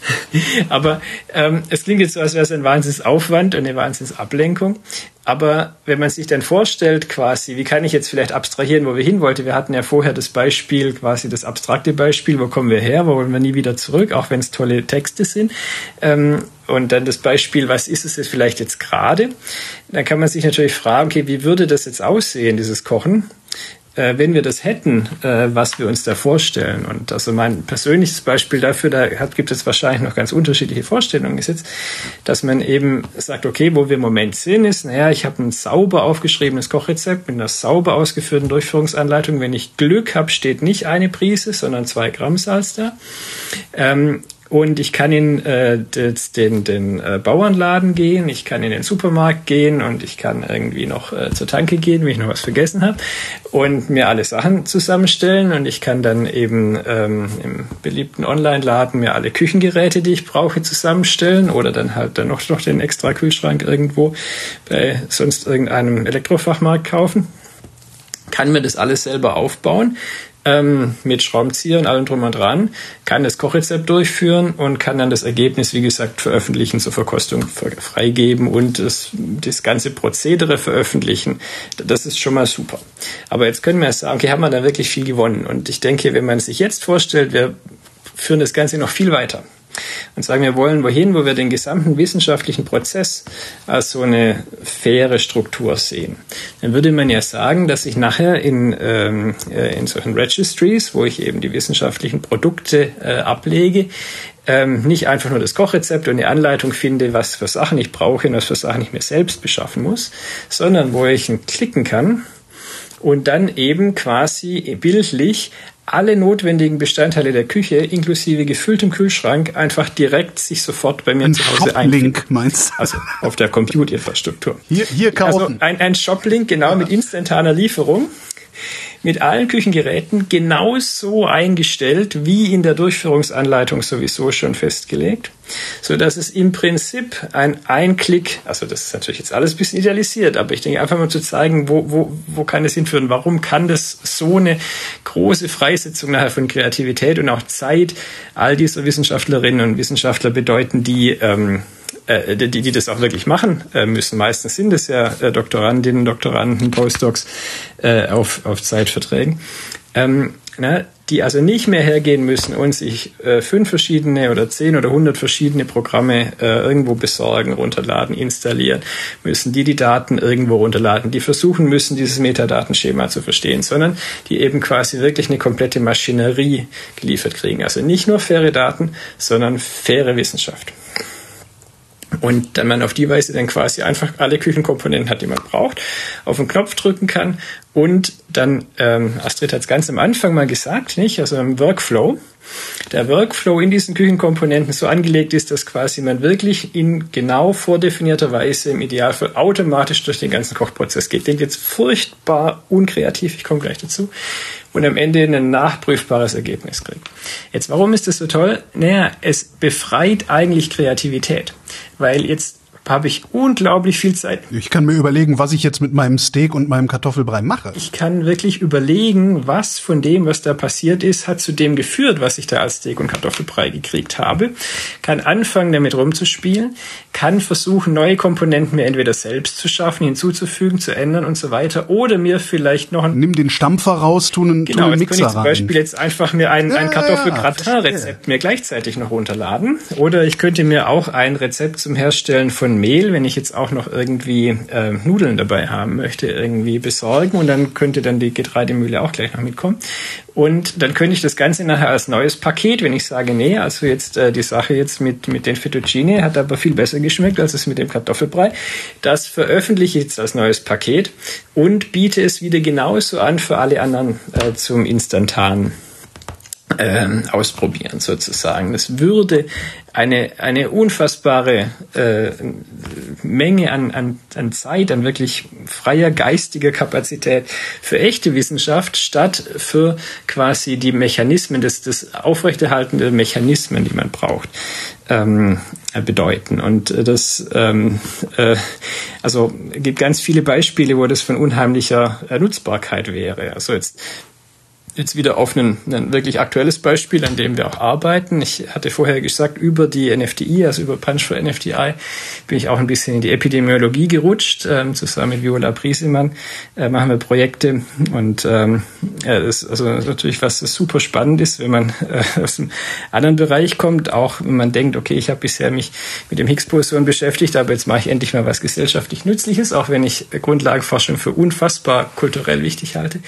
D: Aber ähm, es klingt jetzt so, als wäre es ein Wahnsinnsaufwand und eine Wahnsinnsablenkung. Aber wenn man sich dann vorstellt, quasi, wie kann ich jetzt vielleicht abstrahieren, wo wir hin wollten? Wir hatten ja vorher das Beispiel, quasi das abstrakte Beispiel, wo kommen wir her, wo wollen wir nie wieder zurück, auch wenn es tolle Texte sind. Ähm, und dann das Beispiel, was ist es jetzt vielleicht jetzt gerade? Dann kann man sich natürlich fragen, okay, wie würde das jetzt aussehen, dieses Kochen? Äh, wenn wir das hätten, äh, was wir uns da vorstellen. Und also mein persönliches Beispiel dafür, da hat, gibt es wahrscheinlich noch ganz unterschiedliche Vorstellungen, ist jetzt, dass man eben sagt, okay, wo wir im Moment sind, ist, naja, ich habe ein sauber aufgeschriebenes Kochrezept mit einer sauber ausgeführten Durchführungsanleitung. Wenn ich Glück habe, steht nicht eine Prise, sondern zwei Gramm Salz da. Ähm, und ich kann in äh, den, den äh, Bauernladen gehen, ich kann in den Supermarkt gehen und ich kann irgendwie noch äh, zur Tanke gehen, wenn ich noch was vergessen habe und mir alle Sachen zusammenstellen und ich kann dann eben ähm, im beliebten Online-Laden mir alle Küchengeräte, die ich brauche, zusammenstellen oder dann halt dann noch, noch den extra Kühlschrank irgendwo bei sonst irgendeinem Elektrofachmarkt kaufen. Kann mir das alles selber aufbauen, ähm, mit Schraubenzieher und allem drum und dran, kann das Kochrezept durchführen und kann dann das Ergebnis, wie gesagt, veröffentlichen, zur Verkostung freigeben und das, das ganze Prozedere veröffentlichen. Das ist schon mal super. Aber jetzt können wir sagen, okay, haben wir da wirklich viel gewonnen? Und ich denke, wenn man sich jetzt vorstellt, wir führen das Ganze noch viel weiter und sagen, wir wollen wohin, wo wir den gesamten wissenschaftlichen Prozess als so eine faire Struktur sehen. Dann würde man ja sagen, dass ich nachher in, ähm, äh, in solchen Registries, wo ich eben die wissenschaftlichen Produkte äh, ablege, ähm, nicht einfach nur das Kochrezept und die Anleitung finde, was für Sachen ich brauche und was für Sachen ich mir selbst beschaffen muss, sondern wo ich klicken kann und dann eben quasi bildlich alle notwendigen Bestandteile der Küche, inklusive gefülltem Kühlschrank, einfach direkt sich sofort bei mir
A: ein
D: zu Hause
A: Shoplink meinst
D: du? Also auf der Compute-Infrastruktur.
A: Hier, hier kaufen.
D: Also ein, ein Shoplink, genau, ja. mit instantaner Lieferung mit allen Küchengeräten genauso eingestellt wie in der Durchführungsanleitung sowieso schon festgelegt, so dass es im Prinzip ein Einklick, also das ist natürlich jetzt alles ein bisschen idealisiert, aber ich denke einfach mal zu zeigen, wo, wo, wo kann es hinführen, warum kann das so eine große Freisetzung nachher von Kreativität und auch Zeit all dieser Wissenschaftlerinnen und Wissenschaftler bedeuten, die ähm, äh, die, die das auch wirklich machen äh, müssen. Meistens sind es ja äh, Doktorandinnen, Doktoranden, Postdocs äh, auf, auf Zeitverträgen. Ähm, na, die also nicht mehr hergehen müssen und sich äh, fünf verschiedene oder zehn oder hundert verschiedene Programme äh, irgendwo besorgen, runterladen, installieren müssen, die die Daten irgendwo runterladen, die versuchen müssen, dieses Metadatenschema zu verstehen, sondern die eben quasi wirklich eine komplette Maschinerie geliefert kriegen. Also nicht nur faire Daten, sondern faire Wissenschaft. Und dann man auf die Weise dann quasi einfach alle Küchenkomponenten hat, die man braucht, auf den Knopf drücken kann und dann, ähm, Astrid hat es ganz am Anfang mal gesagt, nicht? Also im Workflow. Der Workflow in diesen Küchenkomponenten so angelegt ist, dass quasi man wirklich in genau vordefinierter Weise im Idealfall automatisch durch den ganzen Kochprozess geht. Klingt jetzt furchtbar unkreativ, ich komme gleich dazu. Und am Ende ein nachprüfbares Ergebnis kriegt. Jetzt, warum ist das so toll? Naja, es befreit eigentlich Kreativität. Weil jetzt habe ich unglaublich viel Zeit.
A: Ich kann mir überlegen, was ich jetzt mit meinem Steak und meinem Kartoffelbrei mache.
D: Ich kann wirklich überlegen, was von dem, was da passiert ist, hat zu dem geführt, was ich da als Steak und Kartoffelbrei gekriegt habe. Kann anfangen, damit rumzuspielen, kann versuchen, neue Komponenten mir entweder selbst zu schaffen, hinzuzufügen, zu ändern und so weiter, oder mir vielleicht noch ein
A: Nimm den Stampfer raus, tun einen,
D: genau,
A: tun einen Mixer
D: ich zum Beispiel jetzt einfach mir ein, ein Kartoffelgratin-Rezept mir gleichzeitig noch runterladen, oder ich könnte mir auch ein Rezept zum Herstellen von von Mehl, wenn ich jetzt auch noch irgendwie äh, Nudeln dabei haben möchte, irgendwie besorgen und dann könnte dann die Getreidemühle auch gleich noch mitkommen. Und dann könnte ich das Ganze nachher als neues Paket, wenn ich sage, nee, also jetzt äh, die Sache jetzt mit, mit den Fettuccine hat aber viel besser geschmeckt als es mit dem Kartoffelbrei. Das veröffentliche ich jetzt als neues Paket und biete es wieder genauso an für alle anderen äh, zum instantanen ähm, ausprobieren sozusagen. Das würde eine, eine unfassbare äh, Menge an, an, an Zeit, an wirklich freier geistiger Kapazität für echte Wissenschaft statt für quasi die Mechanismen, des, des aufrechterhaltende Mechanismen, die man braucht, ähm, bedeuten. Und das ähm, äh, also gibt ganz viele Beispiele, wo das von unheimlicher Nutzbarkeit wäre. Also jetzt jetzt wieder auf ein, ein wirklich aktuelles Beispiel, an dem wir auch arbeiten. Ich hatte vorher gesagt, über die NFDI, also über Punch for NFDI, bin ich auch ein bisschen in die Epidemiologie gerutscht. Ähm, zusammen mit Viola Briesemann äh, machen wir Projekte und ähm, ja, das ist also natürlich was super spannend ist, wenn man äh, aus einem anderen Bereich kommt, auch wenn man denkt, okay, ich habe bisher mich mit dem Higgs-Boson beschäftigt, aber jetzt mache ich endlich mal was gesellschaftlich Nützliches, auch wenn ich Grundlagenforschung für unfassbar kulturell wichtig halte.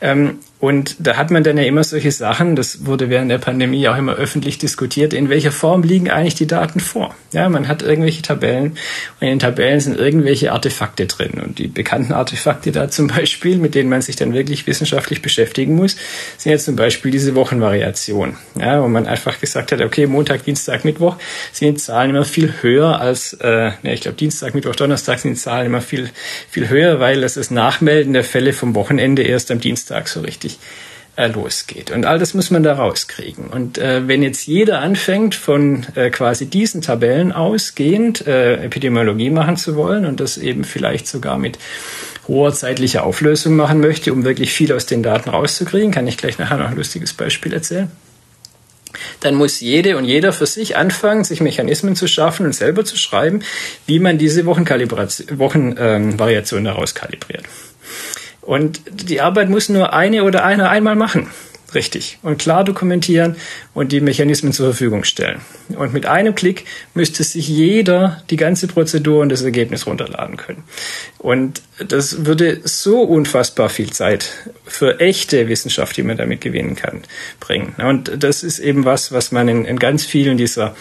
D: Ähm, und da hat man dann ja immer solche Sachen, das wurde während der Pandemie auch immer öffentlich diskutiert, in welcher Form liegen eigentlich die Daten vor? Ja, man hat irgendwelche Tabellen und in den Tabellen sind irgendwelche Artefakte drin. Und die bekannten Artefakte da zum Beispiel, mit denen man sich dann wirklich wissenschaftlich beschäftigen muss, sind jetzt zum Beispiel diese Wochenvariation. Ja, wo man einfach gesagt hat, okay, Montag, Dienstag, Mittwoch sind die Zahlen immer viel höher als, äh, ja, ich glaube Dienstag, Mittwoch, Donnerstag sind die Zahlen immer viel, viel höher, weil das ist Nachmelden der Fälle vom Wochenende erst am Dienstag so richtig richtig äh, losgeht. Und all das muss man da rauskriegen. Und äh, wenn jetzt jeder anfängt, von äh, quasi diesen Tabellen ausgehend äh, Epidemiologie machen zu wollen und das eben vielleicht sogar mit hoher zeitlicher Auflösung machen möchte, um wirklich viel aus den Daten rauszukriegen, kann ich gleich nachher noch ein lustiges Beispiel erzählen dann muss jede und jeder für sich anfangen, sich Mechanismen zu schaffen und selber zu schreiben, wie man diese Wochenvariation Wochen, ähm, daraus. Und die Arbeit muss nur eine oder einer einmal machen. Richtig. Und klar dokumentieren und die Mechanismen zur Verfügung stellen. Und mit einem Klick müsste sich jeder die ganze Prozedur und das Ergebnis runterladen können. Und das würde so unfassbar viel Zeit für echte Wissenschaft, die man damit gewinnen kann, bringen. Und das ist eben was, was man in, in ganz vielen dieser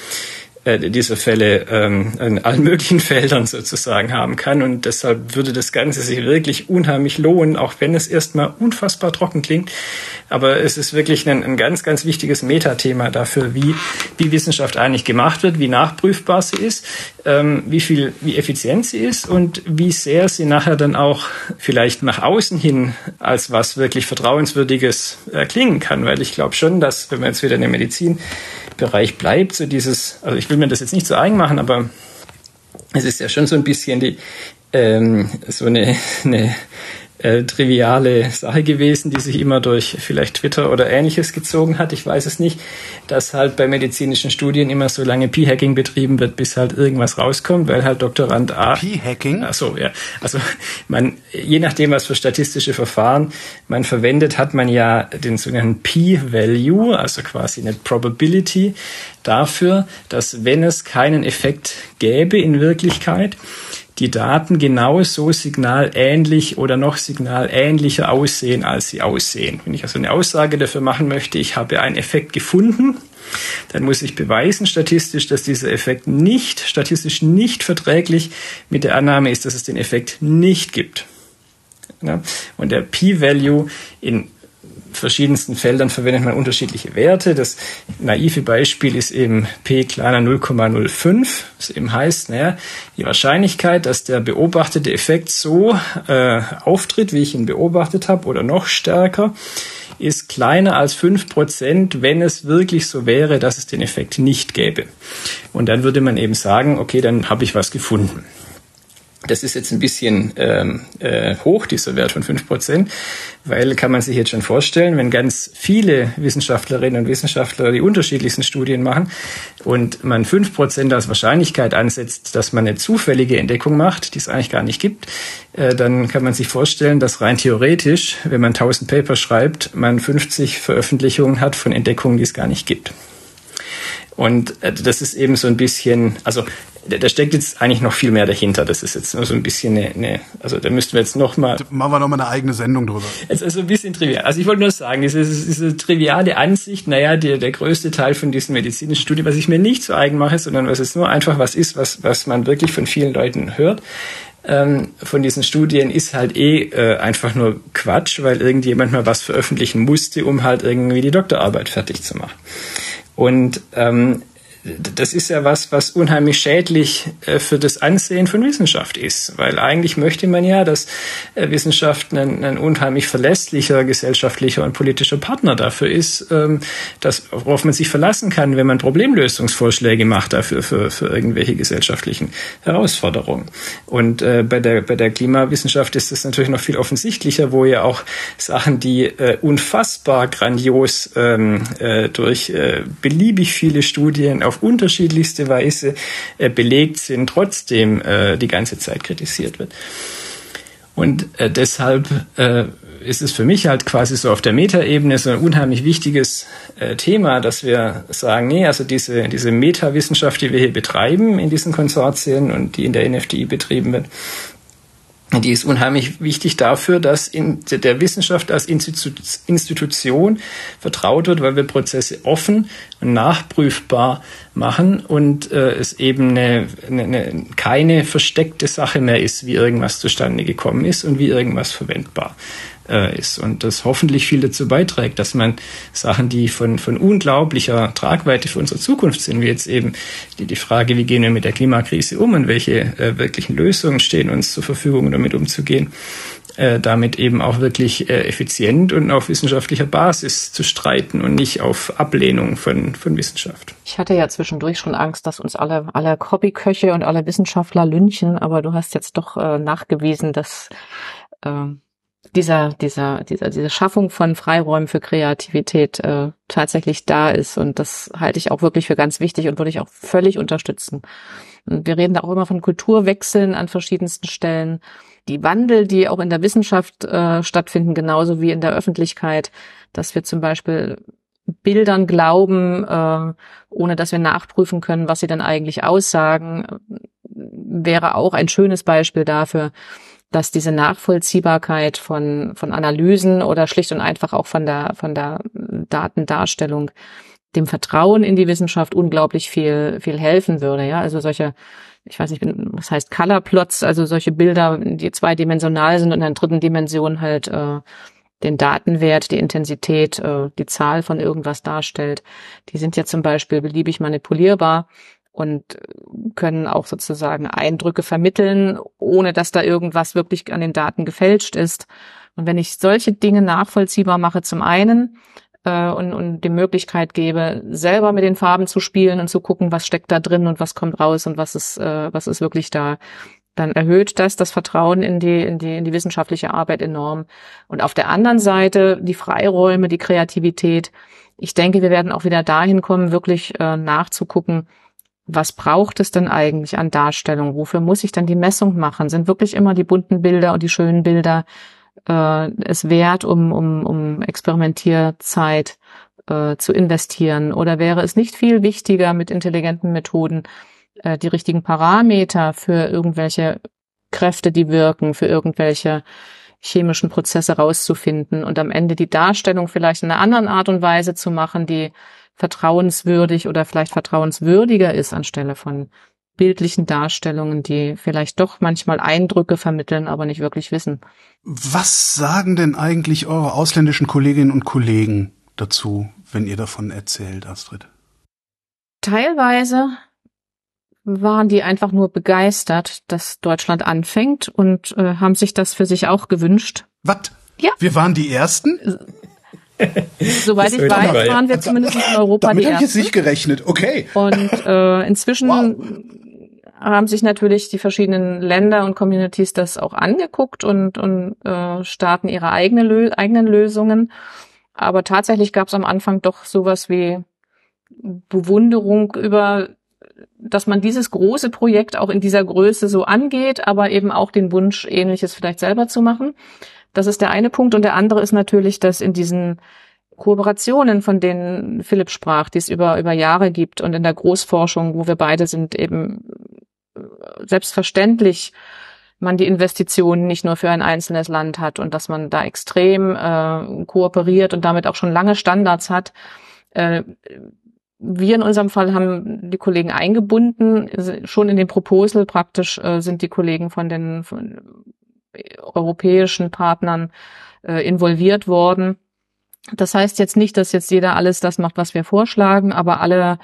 D: äh, diese Fälle ähm, in allen möglichen Feldern sozusagen haben kann. Und deshalb würde das Ganze sich wirklich unheimlich lohnen, auch wenn es erstmal unfassbar trocken klingt. Aber es ist wirklich ein, ein ganz, ganz wichtiges Metathema dafür, wie, wie Wissenschaft eigentlich gemacht wird, wie nachprüfbar sie ist, ähm, wie viel, wie effizient sie ist und wie sehr sie nachher dann auch vielleicht nach außen hin als was wirklich Vertrauenswürdiges äh, klingen kann. Weil ich glaube schon, dass, wenn man jetzt wieder in der Medizin Bereich bleibt, so dieses, also ich will mir das jetzt nicht so eigen machen, aber es ist ja schon so ein bisschen die, ähm, so eine, eine äh, triviale Sache gewesen, die sich immer durch vielleicht Twitter oder ähnliches gezogen hat. Ich weiß es nicht, dass halt bei medizinischen Studien immer so lange P-Hacking betrieben wird, bis halt irgendwas rauskommt, weil halt Doktorand A.
A: P-Hacking?
D: Ach so, ja. Also man, je nachdem, was für statistische Verfahren man verwendet, hat man ja den sogenannten P-Value, also quasi eine Probability dafür, dass wenn es keinen Effekt gäbe in Wirklichkeit, die Daten genauso signalähnlich oder noch signalähnlicher aussehen, als sie aussehen. Wenn ich also eine Aussage dafür machen möchte, ich habe einen Effekt gefunden, dann muss ich beweisen statistisch, dass dieser Effekt nicht, statistisch nicht verträglich mit der Annahme ist, dass es den Effekt nicht gibt. Und der P-Value in verschiedensten Feldern verwendet man unterschiedliche Werte. Das naive Beispiel ist eben p kleiner 0,05. Das eben heißt, naja, die Wahrscheinlichkeit, dass der beobachtete Effekt so äh, auftritt, wie ich ihn beobachtet habe, oder noch stärker, ist kleiner als fünf Prozent, wenn es wirklich so wäre, dass es den Effekt nicht gäbe. Und dann würde man eben sagen, okay, dann habe ich was gefunden. Das ist jetzt ein bisschen ähm, äh, hoch, dieser Wert von fünf Prozent, weil kann man sich jetzt schon vorstellen, wenn ganz viele Wissenschaftlerinnen und Wissenschaftler die unterschiedlichsten Studien machen und man fünf Prozent als Wahrscheinlichkeit ansetzt, dass man eine zufällige Entdeckung macht, die es eigentlich gar nicht gibt, äh, dann kann man sich vorstellen, dass rein theoretisch, wenn man 1000 Paper schreibt, man 50 Veröffentlichungen hat von Entdeckungen, die es gar nicht gibt. Und äh, das ist eben so ein bisschen, also da steckt jetzt eigentlich noch viel mehr dahinter. Das ist jetzt nur so ein bisschen eine, eine also da müssten wir jetzt noch mal
A: machen wir noch mal eine eigene Sendung drüber.
D: Jetzt also ein bisschen trivial. Also ich wollte nur sagen, diese, diese triviale Ansicht, naja, der, der größte Teil von diesen medizinischen Studien, was ich mir nicht zu eigen mache, sondern was jetzt nur einfach was ist, was was man wirklich von vielen Leuten hört, ähm, von diesen Studien ist halt eh äh, einfach nur Quatsch, weil irgendjemand mal was veröffentlichen musste, um halt irgendwie die Doktorarbeit fertig zu machen. Und ähm, das ist ja was, was unheimlich schädlich äh, für das Ansehen von Wissenschaft ist, weil eigentlich möchte man ja, dass äh, Wissenschaft ein, ein unheimlich verlässlicher gesellschaftlicher und politischer Partner dafür ist, ähm, dass, worauf man sich verlassen kann, wenn man Problemlösungsvorschläge macht dafür für, für irgendwelche gesellschaftlichen Herausforderungen. Und äh, bei der bei der Klimawissenschaft ist das natürlich noch viel offensichtlicher, wo ja auch Sachen, die unfassbar grandios ähm, äh, durch beliebig viele Studien auf unterschiedlichste Weise äh, belegt sind, trotzdem äh, die ganze Zeit kritisiert wird. Und äh, deshalb äh, ist es für mich halt quasi so auf der Metaebene so ein unheimlich wichtiges äh, Thema, dass wir sagen, nee, also diese, diese Metawissenschaft, die wir hier betreiben in diesen Konsortien und die in der NFDI betrieben wird, die ist unheimlich wichtig dafür, dass in der Wissenschaft als Institution vertraut wird, weil wir Prozesse offen nachprüfbar machen und äh, es eben eine, eine, keine versteckte Sache mehr ist, wie irgendwas zustande gekommen ist und wie irgendwas verwendbar äh, ist. Und das hoffentlich viel dazu beiträgt, dass man Sachen, die von, von unglaublicher Tragweite für unsere Zukunft sind, wie jetzt eben die, die Frage, wie gehen wir mit der Klimakrise um und welche äh, wirklichen Lösungen stehen uns zur Verfügung, um damit umzugehen, äh, damit eben auch wirklich äh, effizient und auf wissenschaftlicher Basis zu streiten und nicht auf Ablehnung von, von Wissenschaft.
C: Ich hatte ja zwischendurch schon Angst, dass uns alle, alle Hobbyköche und alle Wissenschaftler lynchen, aber du hast jetzt doch äh, nachgewiesen, dass äh, dieser, dieser, dieser, diese Schaffung von Freiräumen für Kreativität äh, tatsächlich da ist. Und das halte ich auch wirklich für ganz wichtig und würde ich auch völlig unterstützen. Und wir reden da auch immer von Kulturwechseln an verschiedensten Stellen. Die Wandel, die auch in der Wissenschaft äh, stattfinden, genauso wie in der Öffentlichkeit, dass wir zum Beispiel Bildern glauben, äh, ohne dass wir nachprüfen können, was sie dann eigentlich aussagen, wäre auch ein schönes Beispiel dafür, dass diese Nachvollziehbarkeit von, von Analysen oder schlicht und einfach auch von der, von der Datendarstellung dem Vertrauen in die Wissenschaft unglaublich viel, viel helfen würde. Ja, also solche, ich weiß nicht, was heißt Color Plots, also solche Bilder, die zweidimensional sind und in der dritten Dimension halt äh, den Datenwert, die Intensität, äh, die Zahl von irgendwas darstellt. Die sind ja zum Beispiel beliebig manipulierbar und können auch sozusagen Eindrücke vermitteln, ohne dass da irgendwas wirklich an den Daten gefälscht ist. Und wenn ich solche Dinge nachvollziehbar mache, zum einen, äh, und, und die Möglichkeit gebe, selber mit den Farben zu spielen und zu gucken, was steckt da drin und was kommt raus und was ist, äh, was ist wirklich da, dann erhöht das das Vertrauen in die, in die, in die wissenschaftliche Arbeit enorm. Und auf der anderen Seite die Freiräume, die Kreativität. Ich denke, wir werden auch wieder dahin kommen, wirklich äh, nachzugucken, was braucht es denn eigentlich an Darstellung? Wofür muss ich denn die Messung machen? Sind wirklich immer die bunten Bilder und die schönen Bilder äh, es wert, um, um, um Experimentierzeit äh, zu investieren? Oder wäre es nicht viel wichtiger, mit intelligenten Methoden äh, die richtigen Parameter für irgendwelche Kräfte, die wirken, für irgendwelche chemischen Prozesse rauszufinden und am Ende die Darstellung vielleicht in einer anderen Art und Weise zu machen, die vertrauenswürdig oder vielleicht vertrauenswürdiger ist anstelle von bildlichen Darstellungen, die vielleicht doch manchmal Eindrücke vermitteln, aber nicht wirklich wissen.
A: Was sagen denn eigentlich eure ausländischen Kolleginnen und Kollegen dazu, wenn ihr davon erzählt, Astrid?
C: Teilweise waren die einfach nur begeistert, dass Deutschland anfängt und äh, haben sich das für sich auch gewünscht.
A: Was?
C: Ja.
A: Wir waren die Ersten?
C: Soweit ich weiß, waren wir zumindest in Europa
A: Damit
C: die
A: habe ich jetzt nicht gerechnet. Okay.
C: Und äh, inzwischen
A: Wow.
C: haben sich natürlich die verschiedenen Länder und Communities das auch angeguckt und, und äh, starten ihre eigene Lö eigenen Lösungen. Aber tatsächlich gab es am Anfang doch sowas wie Bewunderung über, dass man dieses große Projekt auch in dieser Größe so angeht, aber eben auch den Wunsch, ähnliches vielleicht selber zu machen. Das ist der eine Punkt. Und der andere ist natürlich, dass in diesen Kooperationen, von denen Philipp sprach, die es über, über Jahre gibt und in der Großforschung, wo wir beide sind, eben äh, selbstverständlich man die Investitionen nicht nur für ein einzelnes Land hat und dass man da extrem äh, kooperiert und damit auch schon lange Standards hat. Äh, wir in unserem Fall haben die Kollegen eingebunden, schon in dem Proposal praktisch äh, sind die Kollegen von den von europäischen Partnern äh, involviert worden. Das heißt jetzt nicht, dass jetzt jeder alles das macht, was wir vorschlagen, aber alle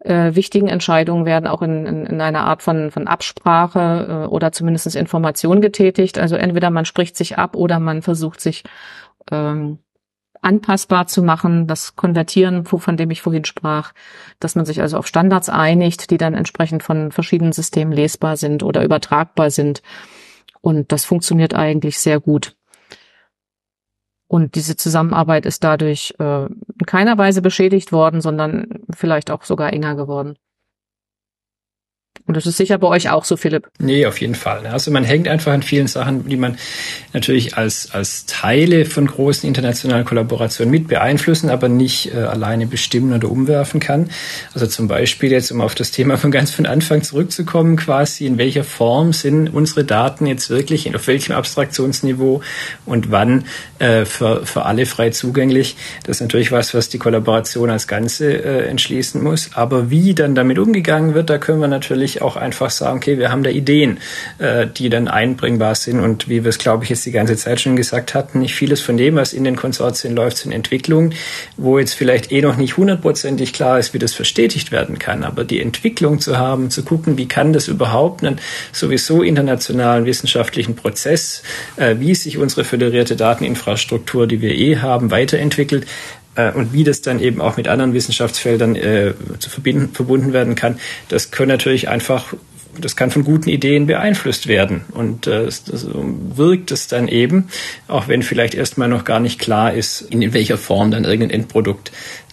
C: äh, wichtigen Entscheidungen werden auch in, in, in einer Art von, von Absprache äh, oder zumindest Information getätigt. Also entweder man spricht sich ab oder man versucht sich ähm, anpassbar zu machen, das Konvertieren, von dem ich vorhin sprach, dass man sich also auf Standards einigt, die dann entsprechend von verschiedenen Systemen lesbar sind oder übertragbar sind. Und das funktioniert eigentlich sehr gut. Und diese Zusammenarbeit ist dadurch äh, in keiner Weise beschädigt worden, sondern vielleicht auch sogar enger geworden. Und das ist sicher bei euch auch so, Philipp.
D: Nee, auf jeden Fall. Also man hängt einfach an vielen Sachen, die man natürlich als, als Teile von großen internationalen Kollaborationen mit beeinflussen, aber nicht äh, alleine bestimmen oder umwerfen kann. Also zum Beispiel jetzt, um auf das Thema von ganz von Anfang zurückzukommen, quasi in welcher Form sind unsere Daten jetzt wirklich, auf welchem Abstraktionsniveau und wann äh, für, für alle frei zugänglich. Das ist natürlich was, was die Kollaboration als Ganze äh, entschließen muss. Aber wie dann damit umgegangen wird, da können wir natürlich auch einfach sagen, okay, wir haben da Ideen, äh, die dann einbringbar sind. Und wie wir es, glaube ich, jetzt die ganze Zeit schon gesagt hatten, nicht vieles von dem, was in den Konsortien läuft, sind Entwicklungen, wo jetzt vielleicht eh noch nicht hundertprozentig klar ist, wie das verstetigt werden kann. Aber die Entwicklung zu haben, zu gucken, wie kann das überhaupt einen sowieso internationalen wissenschaftlichen Prozess, äh, wie sich unsere föderierte Dateninfrastruktur, die wir eh haben, weiterentwickelt, und wie das dann eben auch mit anderen Wissenschaftsfeldern äh, zu verbinden, verbunden werden kann, das können natürlich einfach das kann von guten Ideen beeinflusst werden. Und äh, das wirkt es dann eben, auch wenn vielleicht erstmal noch gar nicht klar ist, in welcher Form dann irgendein Endprodukt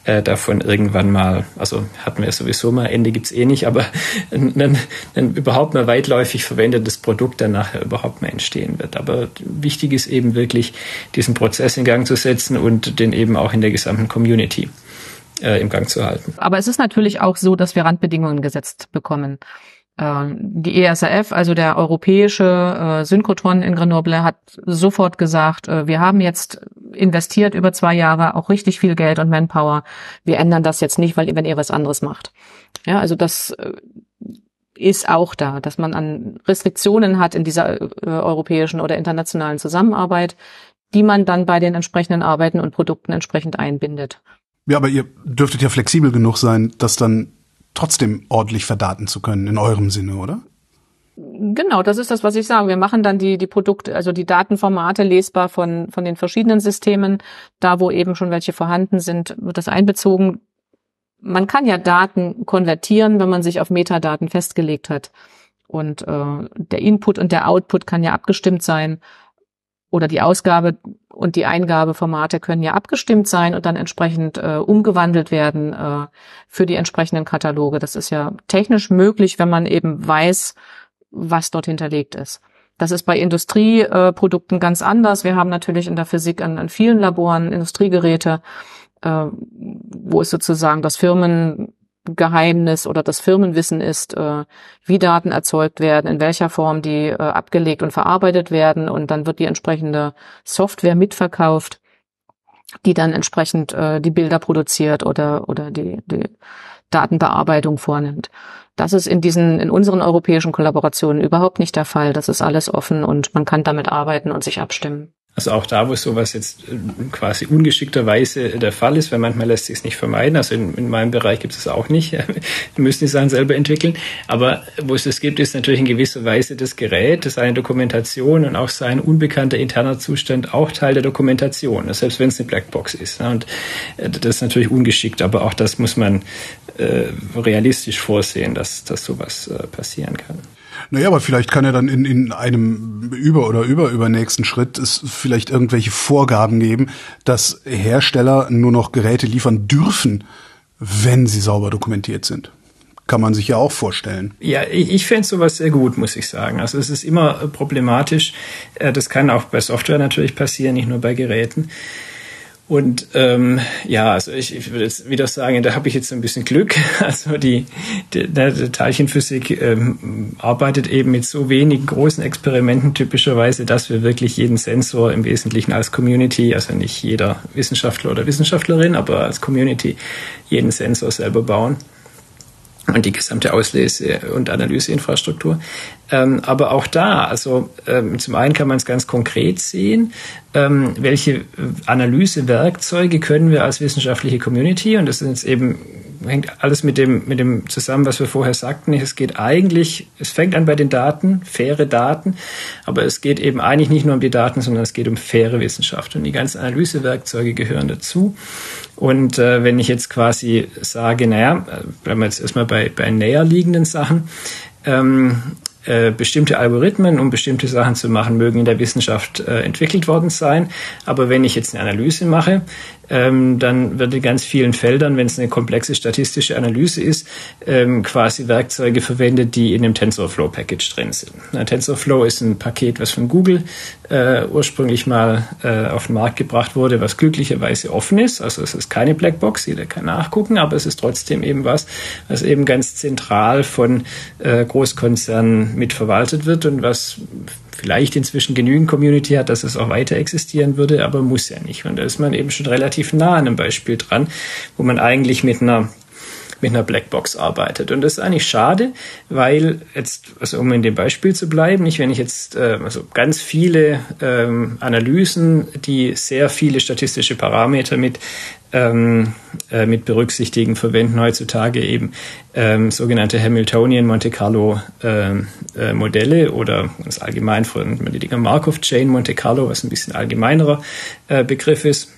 D: äh, davon irgendwann mal, also hatten wir sowieso mal, Ende gibt's eh nicht, aber ein, ein überhaupt mal weitläufig verwendetes Produkt dann nachher überhaupt mal entstehen wird. Aber wichtig ist eben wirklich, diesen Prozess in Gang zu setzen und den eben auch in der gesamten Community äh, im Gang zu halten.
C: Aber es ist natürlich auch so, dass wir Randbedingungen gesetzt bekommen. Ähm, die ESRF, also der europäische äh, Synchrotron in Grenoble, hat sofort gesagt, äh, wir haben jetzt investiert über zwei Jahre auch richtig viel Geld und Manpower. Wir ändern das jetzt nicht, weil wenn ihr was anderes macht. Ja, also das äh, ist auch da, dass man an Restriktionen hat in dieser äh, europäischen oder internationalen Zusammenarbeit, die man dann bei den entsprechenden Arbeiten und Produkten entsprechend einbindet.
A: Ja, aber ihr dürftet ja flexibel genug sein, das dann trotzdem ordentlich verdaten zu können, in eurem Sinne, oder?
C: Genau, das ist das, was ich sage. Wir machen dann die, die Produkte, also die Datenformate lesbar von, von den verschiedenen Systemen. Da, wo eben schon welche vorhanden sind, wird das einbezogen. Man kann ja Daten konvertieren, wenn man sich auf Metadaten festgelegt hat. Und äh, der Input und der Output kann ja abgestimmt sein oder die Ausgabe und die Eingabeformate können ja abgestimmt sein und dann entsprechend äh, umgewandelt werden äh, für die entsprechenden Kataloge. Das ist ja technisch möglich, wenn man eben weiß, was dort hinterlegt ist. Das ist bei Industrieprodukten ganz anders. Wir haben natürlich in der Physik an, an vielen Laboren Industriegeräte, äh, wo es sozusagen das Firmen Geheimnis oder das Firmenwissen ist, äh, wie Daten erzeugt werden, in welcher Form die äh, abgelegt und verarbeitet werden und dann wird die entsprechende Software mitverkauft, die dann entsprechend äh, die Bilder produziert oder oder die, die Datenbearbeitung vornimmt. Das ist in diesen in unseren europäischen Kollaborationen überhaupt nicht der Fall. Das ist alles offen und man kann damit arbeiten und sich abstimmen.
D: Also auch da, wo sowas jetzt äh, quasi ungeschickterweise der Fall ist, weil manchmal lässt sich es nicht vermeiden. Also in, in meinem Bereich gibt es es auch nicht. Wir müssen die Sachen selber entwickeln. Aber wo es das gibt, ist natürlich in gewisser Weise das Gerät, seine Dokumentation und auch sein unbekannter interner Zustand auch Teil der Dokumentation, selbst wenn es eine Blackbox ist. Und äh, das ist natürlich ungeschickt, aber auch das muss man äh, realistisch vorsehen, dass, dass sowas äh, passieren kann.
A: Naja, aber vielleicht kann er dann in, in einem über- oder über übernächsten Schritt es vielleicht irgendwelche Vorgaben geben, dass Hersteller nur noch Geräte liefern dürfen, wenn sie sauber dokumentiert sind. Kann man sich ja auch vorstellen.
D: Ja, ich, ich fände sowas sehr gut, muss ich sagen. Also es ist immer problematisch. Äh, das kann auch bei Software natürlich passieren, nicht nur bei Geräten Und ähm, ja, also ich, ich würde jetzt wieder sagen, da habe ich jetzt ein bisschen Glück. Also die, die, die Teilchenphysik ähm, arbeitet eben mit so wenig großen Experimenten typischerweise, dass wir wirklich jeden Sensor im Wesentlichen als Community, also nicht jeder Wissenschaftler oder Wissenschaftlerin, aber als Community jeden Sensor selber bauen und die gesamte Auslese- und Analyseinfrastruktur. Ähm, aber auch da, also ähm, zum einen kann man es ganz konkret sehen, ähm, welche Analysewerkzeuge können wir als wissenschaftliche Community, und das sind jetzt eben hängt alles mit dem, mit dem zusammen, was wir vorher sagten. Es geht eigentlich, es fängt an bei den Daten, faire Daten, aber es geht eben eigentlich nicht nur um die Daten, sondern es geht um faire Wissenschaft. Und die ganzen Analysewerkzeuge gehören dazu. Und äh, wenn ich jetzt quasi sage, naja, bleiben wir jetzt erstmal bei, bei näher liegenden Sachen, ähm, äh, bestimmte Algorithmen, um bestimmte Sachen zu machen, mögen in der Wissenschaft äh, entwickelt worden sein. Aber wenn ich jetzt eine Analyse mache, ähm, dann wird in ganz vielen Feldern, wenn es eine komplexe statistische Analyse ist, ähm, quasi Werkzeuge verwendet, die in dem TensorFlow Package drin sind. Na, TensorFlow ist ein Paket, was von Google äh, ursprünglich mal äh, auf den Markt gebracht wurde, was glücklicherweise offen ist. Also es ist keine Blackbox, jeder kann nachgucken, aber es ist trotzdem eben was, was eben ganz zentral von äh, Großkonzernen mitverwaltet wird und was vielleicht inzwischen genügend Community hat, dass es auch weiter existieren würde, aber muss ja nicht. Und da ist man eben schon relativ nah an einem Beispiel dran, wo man eigentlich mit einer mit einer Blackbox arbeitet. Und das ist eigentlich schade, weil jetzt, also um in dem Beispiel zu bleiben, nicht wenn ich jetzt äh, also ganz viele ähm, Analysen, die sehr viele statistische Parameter mit ähm, äh, mit berücksichtigen, verwenden heutzutage eben ähm, sogenannte Hamiltonian Monte Carlo ähm, äh, Modelle oder ganz allgemein von die Dinger Markov Chain Monte Carlo, was ein bisschen allgemeinerer äh, Begriff ist.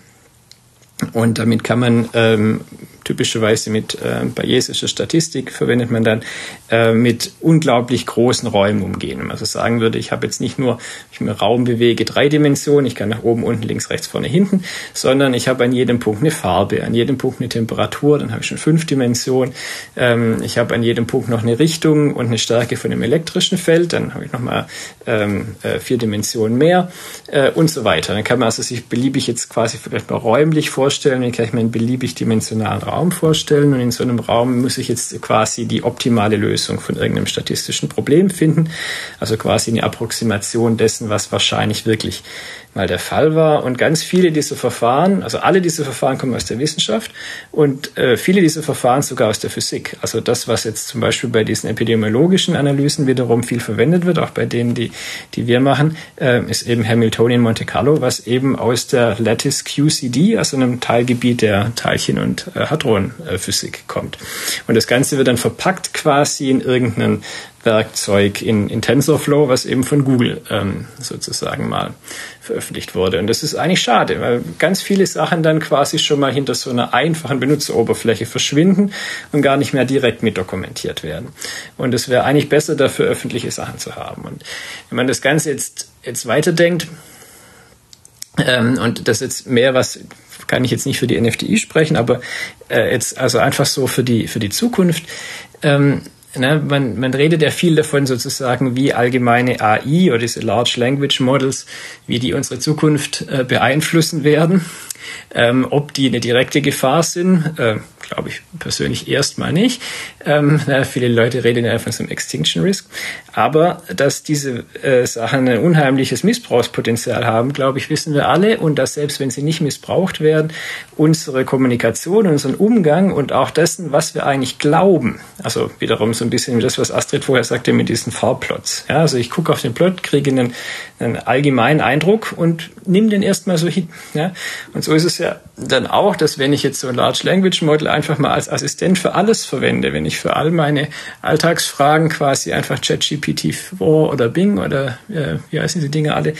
D: Und damit kann man ähm, typischerweise mit äh, bayesischer Statistik verwendet man dann äh, mit unglaublich großen Räumen umgehen. Wenn man so sagen würde, ich habe jetzt nicht nur, ich mir Raum bewege, drei Dimensionen, ich kann nach oben, unten, links, rechts, vorne, hinten, sondern ich habe an jedem Punkt eine Farbe, an jedem Punkt eine Temperatur, dann habe ich schon fünf Dimensionen. Ähm, ich habe an jedem Punkt noch eine Richtung und eine Stärke von dem elektrischen Feld, dann habe ich nochmal ähm, äh, vier Dimensionen mehr äh, und so weiter. Dann kann man also sich beliebig jetzt quasi vielleicht mal räumlich vorstellen, dann kann ich mir einen beliebig dimensionalen Raum vorstellen und in so einem Raum muss ich jetzt quasi die optimale Lösung von irgendeinem statistischen Problem finden. Also quasi eine Approximation dessen, was wahrscheinlich wirklich mal der Fall war. Und ganz viele dieser Verfahren, also alle diese Verfahren kommen aus der Wissenschaft und äh, viele dieser Verfahren sogar aus der Physik. Also das, was jetzt zum Beispiel bei diesen epidemiologischen Analysen wiederum viel verwendet wird, auch bei denen, die, die wir machen, äh, ist eben Hamiltonian Monte Carlo, was eben aus der Lattice QCD, also einem Teilgebiet der Teilchen- und äh, Hadronphysik kommt. Und das Ganze wird dann verpackt quasi in irgendeinen Werkzeug in, in TensorFlow, was eben von Google ähm, sozusagen mal veröffentlicht wurde. Und das ist eigentlich schade, weil ganz viele Sachen dann quasi schon mal hinter so einer einfachen Benutzeroberfläche verschwinden und gar nicht mehr direkt mit dokumentiert werden. Und es wäre eigentlich besser, dafür öffentliche Sachen zu haben. Und wenn man das Ganze jetzt, jetzt weiterdenkt, ähm, und das jetzt mehr was kann ich jetzt nicht für die NFTI sprechen, aber äh, jetzt also einfach so für die für die Zukunft. Ähm, Ne, man, man redet ja viel davon sozusagen, wie allgemeine AI oder diese Large Language Models, wie die unsere Zukunft äh, beeinflussen werden. Ähm, ob die eine direkte Gefahr sind, äh, glaube ich persönlich erstmal nicht. Ähm, na, viele Leute reden ja von so einem Extinction Risk. Aber dass diese äh, Sachen ein unheimliches Missbrauchspotenzial haben, glaube ich, wissen wir alle. Und dass selbst wenn sie nicht missbraucht werden, unsere Kommunikation, unseren Umgang und auch dessen, was wir eigentlich glauben, also wiederum so ein bisschen wie das, was Astrid vorher sagte mit diesen Farbplots. Ja, also ich gucke auf den Plot, kriege einen, einen allgemeinen Eindruck und nimm den erstmal so hin. Ja? Und so ist es ja dann auch, dass wenn ich jetzt so ein Large Language Model einfach mal als Assistent für alles verwende, wenn ich für all meine Alltagsfragen quasi einfach ChatGPT-4 oder Bing oder äh, wie heißen die Dinge alle,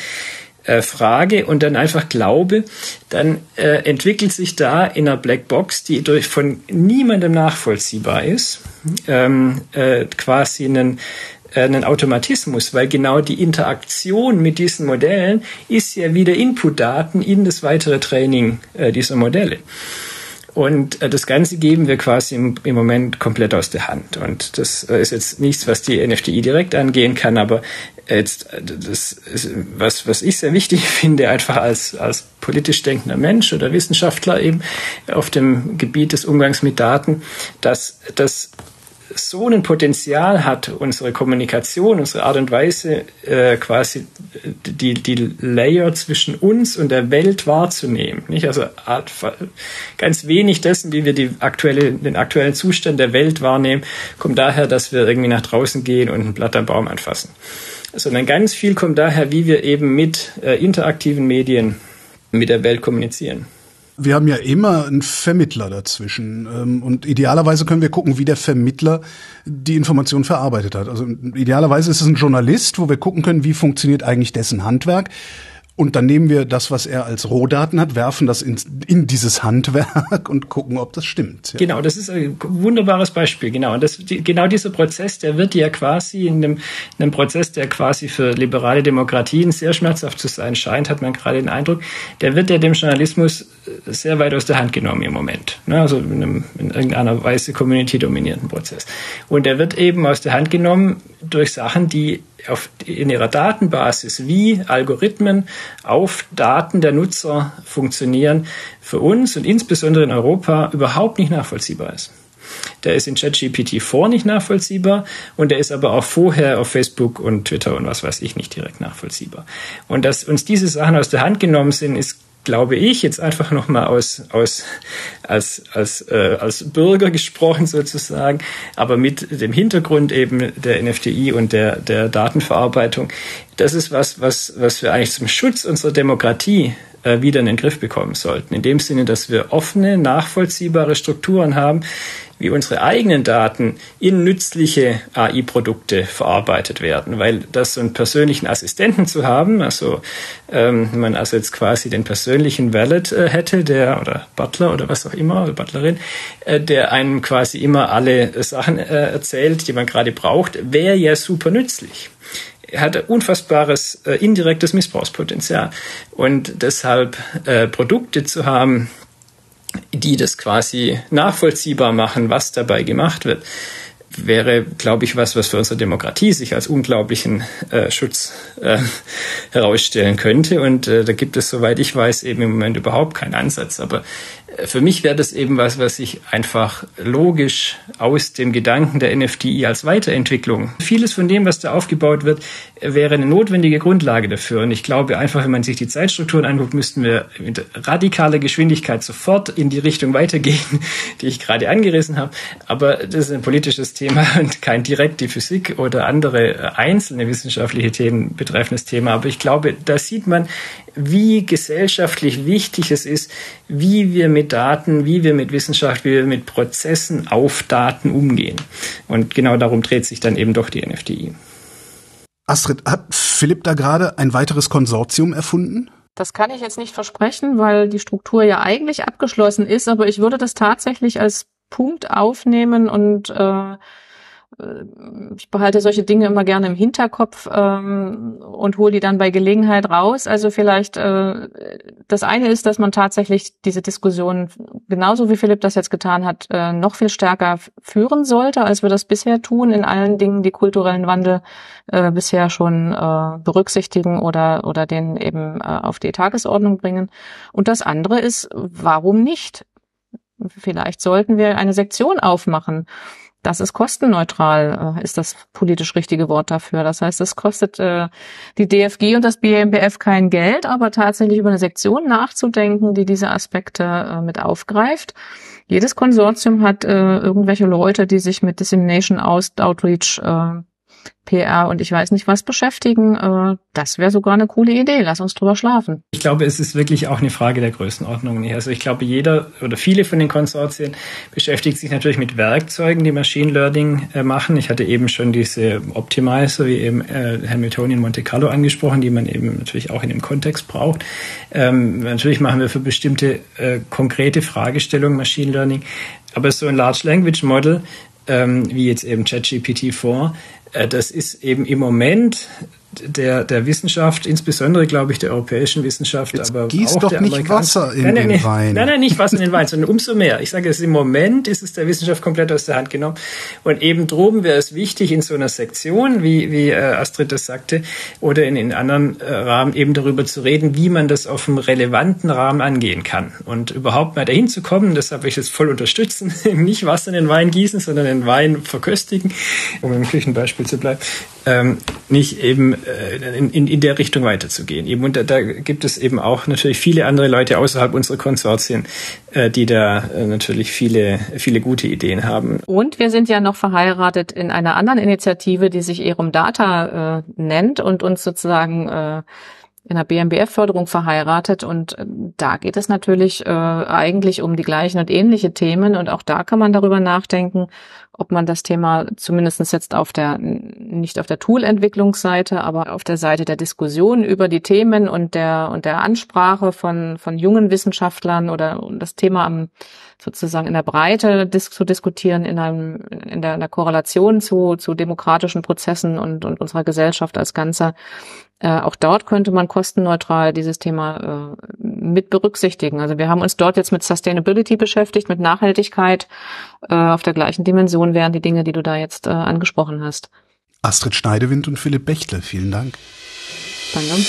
D: äh, frage und dann einfach glaube, dann äh, entwickelt sich da in einer Blackbox, die durch von niemandem nachvollziehbar ist, ähm, äh, quasi einen äh, einen Automatismus, weil genau die Interaktion mit diesen Modellen ist ja wieder Inputdaten in das weitere Training äh, dieser Modelle. Und äh, das Ganze geben wir quasi im, im, Moment komplett aus der Hand. Und das äh, ist jetzt nichts, was die NFTI direkt angehen kann, aber Jetzt, das ist, was, was ich sehr wichtig finde, einfach als, als politisch denkender Mensch oder Wissenschaftler eben auf dem Gebiet des Umgangs mit Daten, dass, dass so ein Potenzial hat, unsere Kommunikation, unsere Art und Weise, äh, quasi die, die Layer zwischen uns und der Welt wahrzunehmen. Nicht? Also ganz wenig dessen, wie wir die aktuelle, den aktuellen Zustand der Welt wahrnehmen, kommt daher, dass wir irgendwie nach draußen gehen und ein Blatt am Baum anfassen. Sondern ganz viel kommt daher, wie wir eben mit äh, interaktiven Medien mit der Welt kommunizieren
A: wir haben ja immer einen Vermittler dazwischen. Ähm, und idealerweise können wir gucken, wie der Vermittler die Information verarbeitet hat. Also idealerweise ist es ein Journalist, wo wir gucken können, wie funktioniert eigentlich dessen Handwerk. Und dann nehmen wir das, was er als Rohdaten hat, werfen das in, in dieses Handwerk und gucken, ob das stimmt.
D: Ja. Genau, das ist ein wunderbares Beispiel. Genau, und das, die, genau dieser Prozess, der wird ja quasi in einem, in einem Prozess, der quasi für liberale Demokratien sehr schmerzhaft zu sein scheint, hat man gerade den Eindruck, der wird ja dem Journalismus sehr weit aus der Hand genommen im Moment. Ne? Also in, einem, in irgendeiner Weise community-dominierten Prozess. Und der wird eben aus der Hand genommen durch Sachen, die auf, in ihrer Datenbasis wie Algorithmen auf Daten der Nutzer funktionieren, für uns und insbesondere in Europa überhaupt nicht nachvollziehbar ist. Der ist in ChatGPT vor nicht nachvollziehbar und der ist aber auch vorher auf Facebook und Twitter und was weiß ich nicht direkt nachvollziehbar. Und dass uns diese Sachen aus der Hand genommen sind, ist glaube ich, jetzt einfach nochmal aus, aus, als, als, äh, als Bürger gesprochen sozusagen, aber mit dem Hintergrund eben der NFTI und der, der Datenverarbeitung. Das ist was, was, was wir eigentlich zum Schutz unserer Demokratie äh, wieder in den Griff bekommen sollten. In dem Sinne, dass wir offene, nachvollziehbare Strukturen haben, wie unsere eigenen Daten in nützliche AI-Produkte verarbeitet werden. Weil das so einen persönlichen Assistenten zu haben, also ähm, man also jetzt quasi den persönlichen Valet äh, hätte, der oder Butler oder was auch immer, oder Butlerin, äh, der einem quasi immer alle Sachen äh, erzählt, die man gerade braucht, wäre ja super nützlich er hat unfassbares äh, indirektes Missbrauchspotenzial. Und deshalb äh, Produkte zu haben, die das quasi nachvollziehbar machen, was dabei gemacht wird, wäre, glaube ich, was, was für unsere Demokratie sich als unglaublichen äh, Schutz äh, herausstellen könnte. Und äh, da gibt es, soweit ich weiß, eben im Moment überhaupt keinen Ansatz. Aber für mich wäre das eben was, was ich einfach logisch aus dem Gedanken der NFTI als Weiterentwicklung. Vieles von dem, was da aufgebaut wird, wäre eine notwendige Grundlage dafür. Und ich glaube einfach, wenn man sich die Zeitstrukturen anguckt, müssten wir mit radikaler Geschwindigkeit sofort in die Richtung weitergehen, die ich gerade angerissen habe. Aber das ist ein politisches Thema und kein direkt die Physik oder andere einzelne wissenschaftliche Themen betreffendes Thema. Aber ich glaube, da sieht man, wie gesellschaftlich wichtig es ist, wie wir mit Daten, wie wir mit Wissenschaft, wie wir mit Prozessen auf Daten umgehen. Und genau darum dreht sich dann eben doch die NFTI.
A: Astrid, hat Philipp da gerade ein weiteres Konsortium erfunden?
C: Das kann ich jetzt nicht versprechen, weil die Struktur ja eigentlich abgeschlossen ist, aber ich würde das tatsächlich als Punkt aufnehmen und äh, ich behalte solche Dinge immer gerne im Hinterkopf ähm, und hole die dann bei Gelegenheit raus. Also vielleicht äh, das eine ist, dass man tatsächlich diese Diskussion genauso wie Philipp das jetzt getan hat, äh, noch viel stärker führen sollte, als wir das bisher tun, in allen Dingen, die kulturellen Wandel äh, bisher schon äh, berücksichtigen oder oder den eben äh, auf die Tagesordnung bringen. Und das andere ist, warum nicht? Vielleicht sollten wir eine Sektion aufmachen das ist kostenneutral, äh, ist das politisch richtige Wort dafür. Das heißt, es kostet äh, die DFG und das BMBF kein Geld, aber tatsächlich über eine Sektion nachzudenken, die diese Aspekte äh, mit aufgreift. Jedes Konsortium hat äh, irgendwelche Leute, die sich mit Dissemination Outreach äh, PR und ich weiß nicht was beschäftigen, äh, das wäre sogar eine coole Idee. Lass uns drüber schlafen.
D: Ich glaube, es ist wirklich auch eine Frage der Größenordnung. Also ich glaube, jeder oder viele von den Konsortien beschäftigt sich natürlich mit Werkzeugen, die Machine Learning äh, machen. Ich hatte eben schon diese Optimizer wie eben äh, Hamiltonian Monte Carlo angesprochen, die man eben natürlich auch in dem Kontext braucht. Ähm, natürlich machen wir für bestimmte äh, konkrete Fragestellungen Machine Learning. Aber so ein Large Language Model, ähm, wie jetzt eben ChatGPT 4, äh, das ist eben im Moment der, der Wissenschaft, insbesondere, glaube ich, der europäischen Wissenschaft,
A: Jetzt
D: aber
A: gieß
D: auch
A: doch
D: der
A: nicht Wasser in
D: nein, nein,
A: den Wein.
D: Nein, nein, nicht Wasser in den Wein, sondern umso mehr. Ich sage es, im Moment ist es der Wissenschaft komplett aus der Hand genommen. Und eben droben wäre es wichtig, in so einer Sektion, wie, wie äh, Astrid das sagte, oder in, in anderen äh, Rahmen eben darüber zu reden, wie man das auf einem relevanten Rahmen angehen kann. Und überhaupt mal dahin zu kommen, deshalb will ich das voll unterstützen, nicht Wasser in den Wein gießen, sondern den Wein verköstigen, um im Küchenbeispiel zu bleiben, ähm, nicht eben in, in, in der Richtung weiterzugehen. Eben, und da, da gibt es eben auch natürlich viele andere Leute außerhalb unserer Konsortien, äh, die da äh, natürlich viele, viele gute Ideen haben.
C: Und wir sind ja noch verheiratet in einer anderen Initiative, die sich Erum Data äh, nennt und uns sozusagen äh, in der BMBF-Förderung verheiratet und äh, da geht es natürlich äh, eigentlich um die gleichen und ähnliche Themen und auch da kann man darüber nachdenken, ob man das Thema zumindest jetzt auf der, nicht auf der Tool-Entwicklungsseite, aber auf der Seite der Diskussion über die Themen und der, und der Ansprache von, von jungen Wissenschaftlern oder das Thema am, sozusagen in der Breite dis zu diskutieren, in einem, in der, in der Korrelation zu, zu demokratischen Prozessen und, und unserer Gesellschaft als Ganzer. Äh, auch dort könnte man kostenneutral dieses Thema äh, mit berücksichtigen. Also wir haben uns dort jetzt mit Sustainability beschäftigt, mit Nachhaltigkeit. Äh, auf der gleichen Dimension wären die Dinge, die du da jetzt äh, angesprochen hast.
A: Astrid Schneidewind und Philipp Bechtle, vielen Dank.
C: Danke.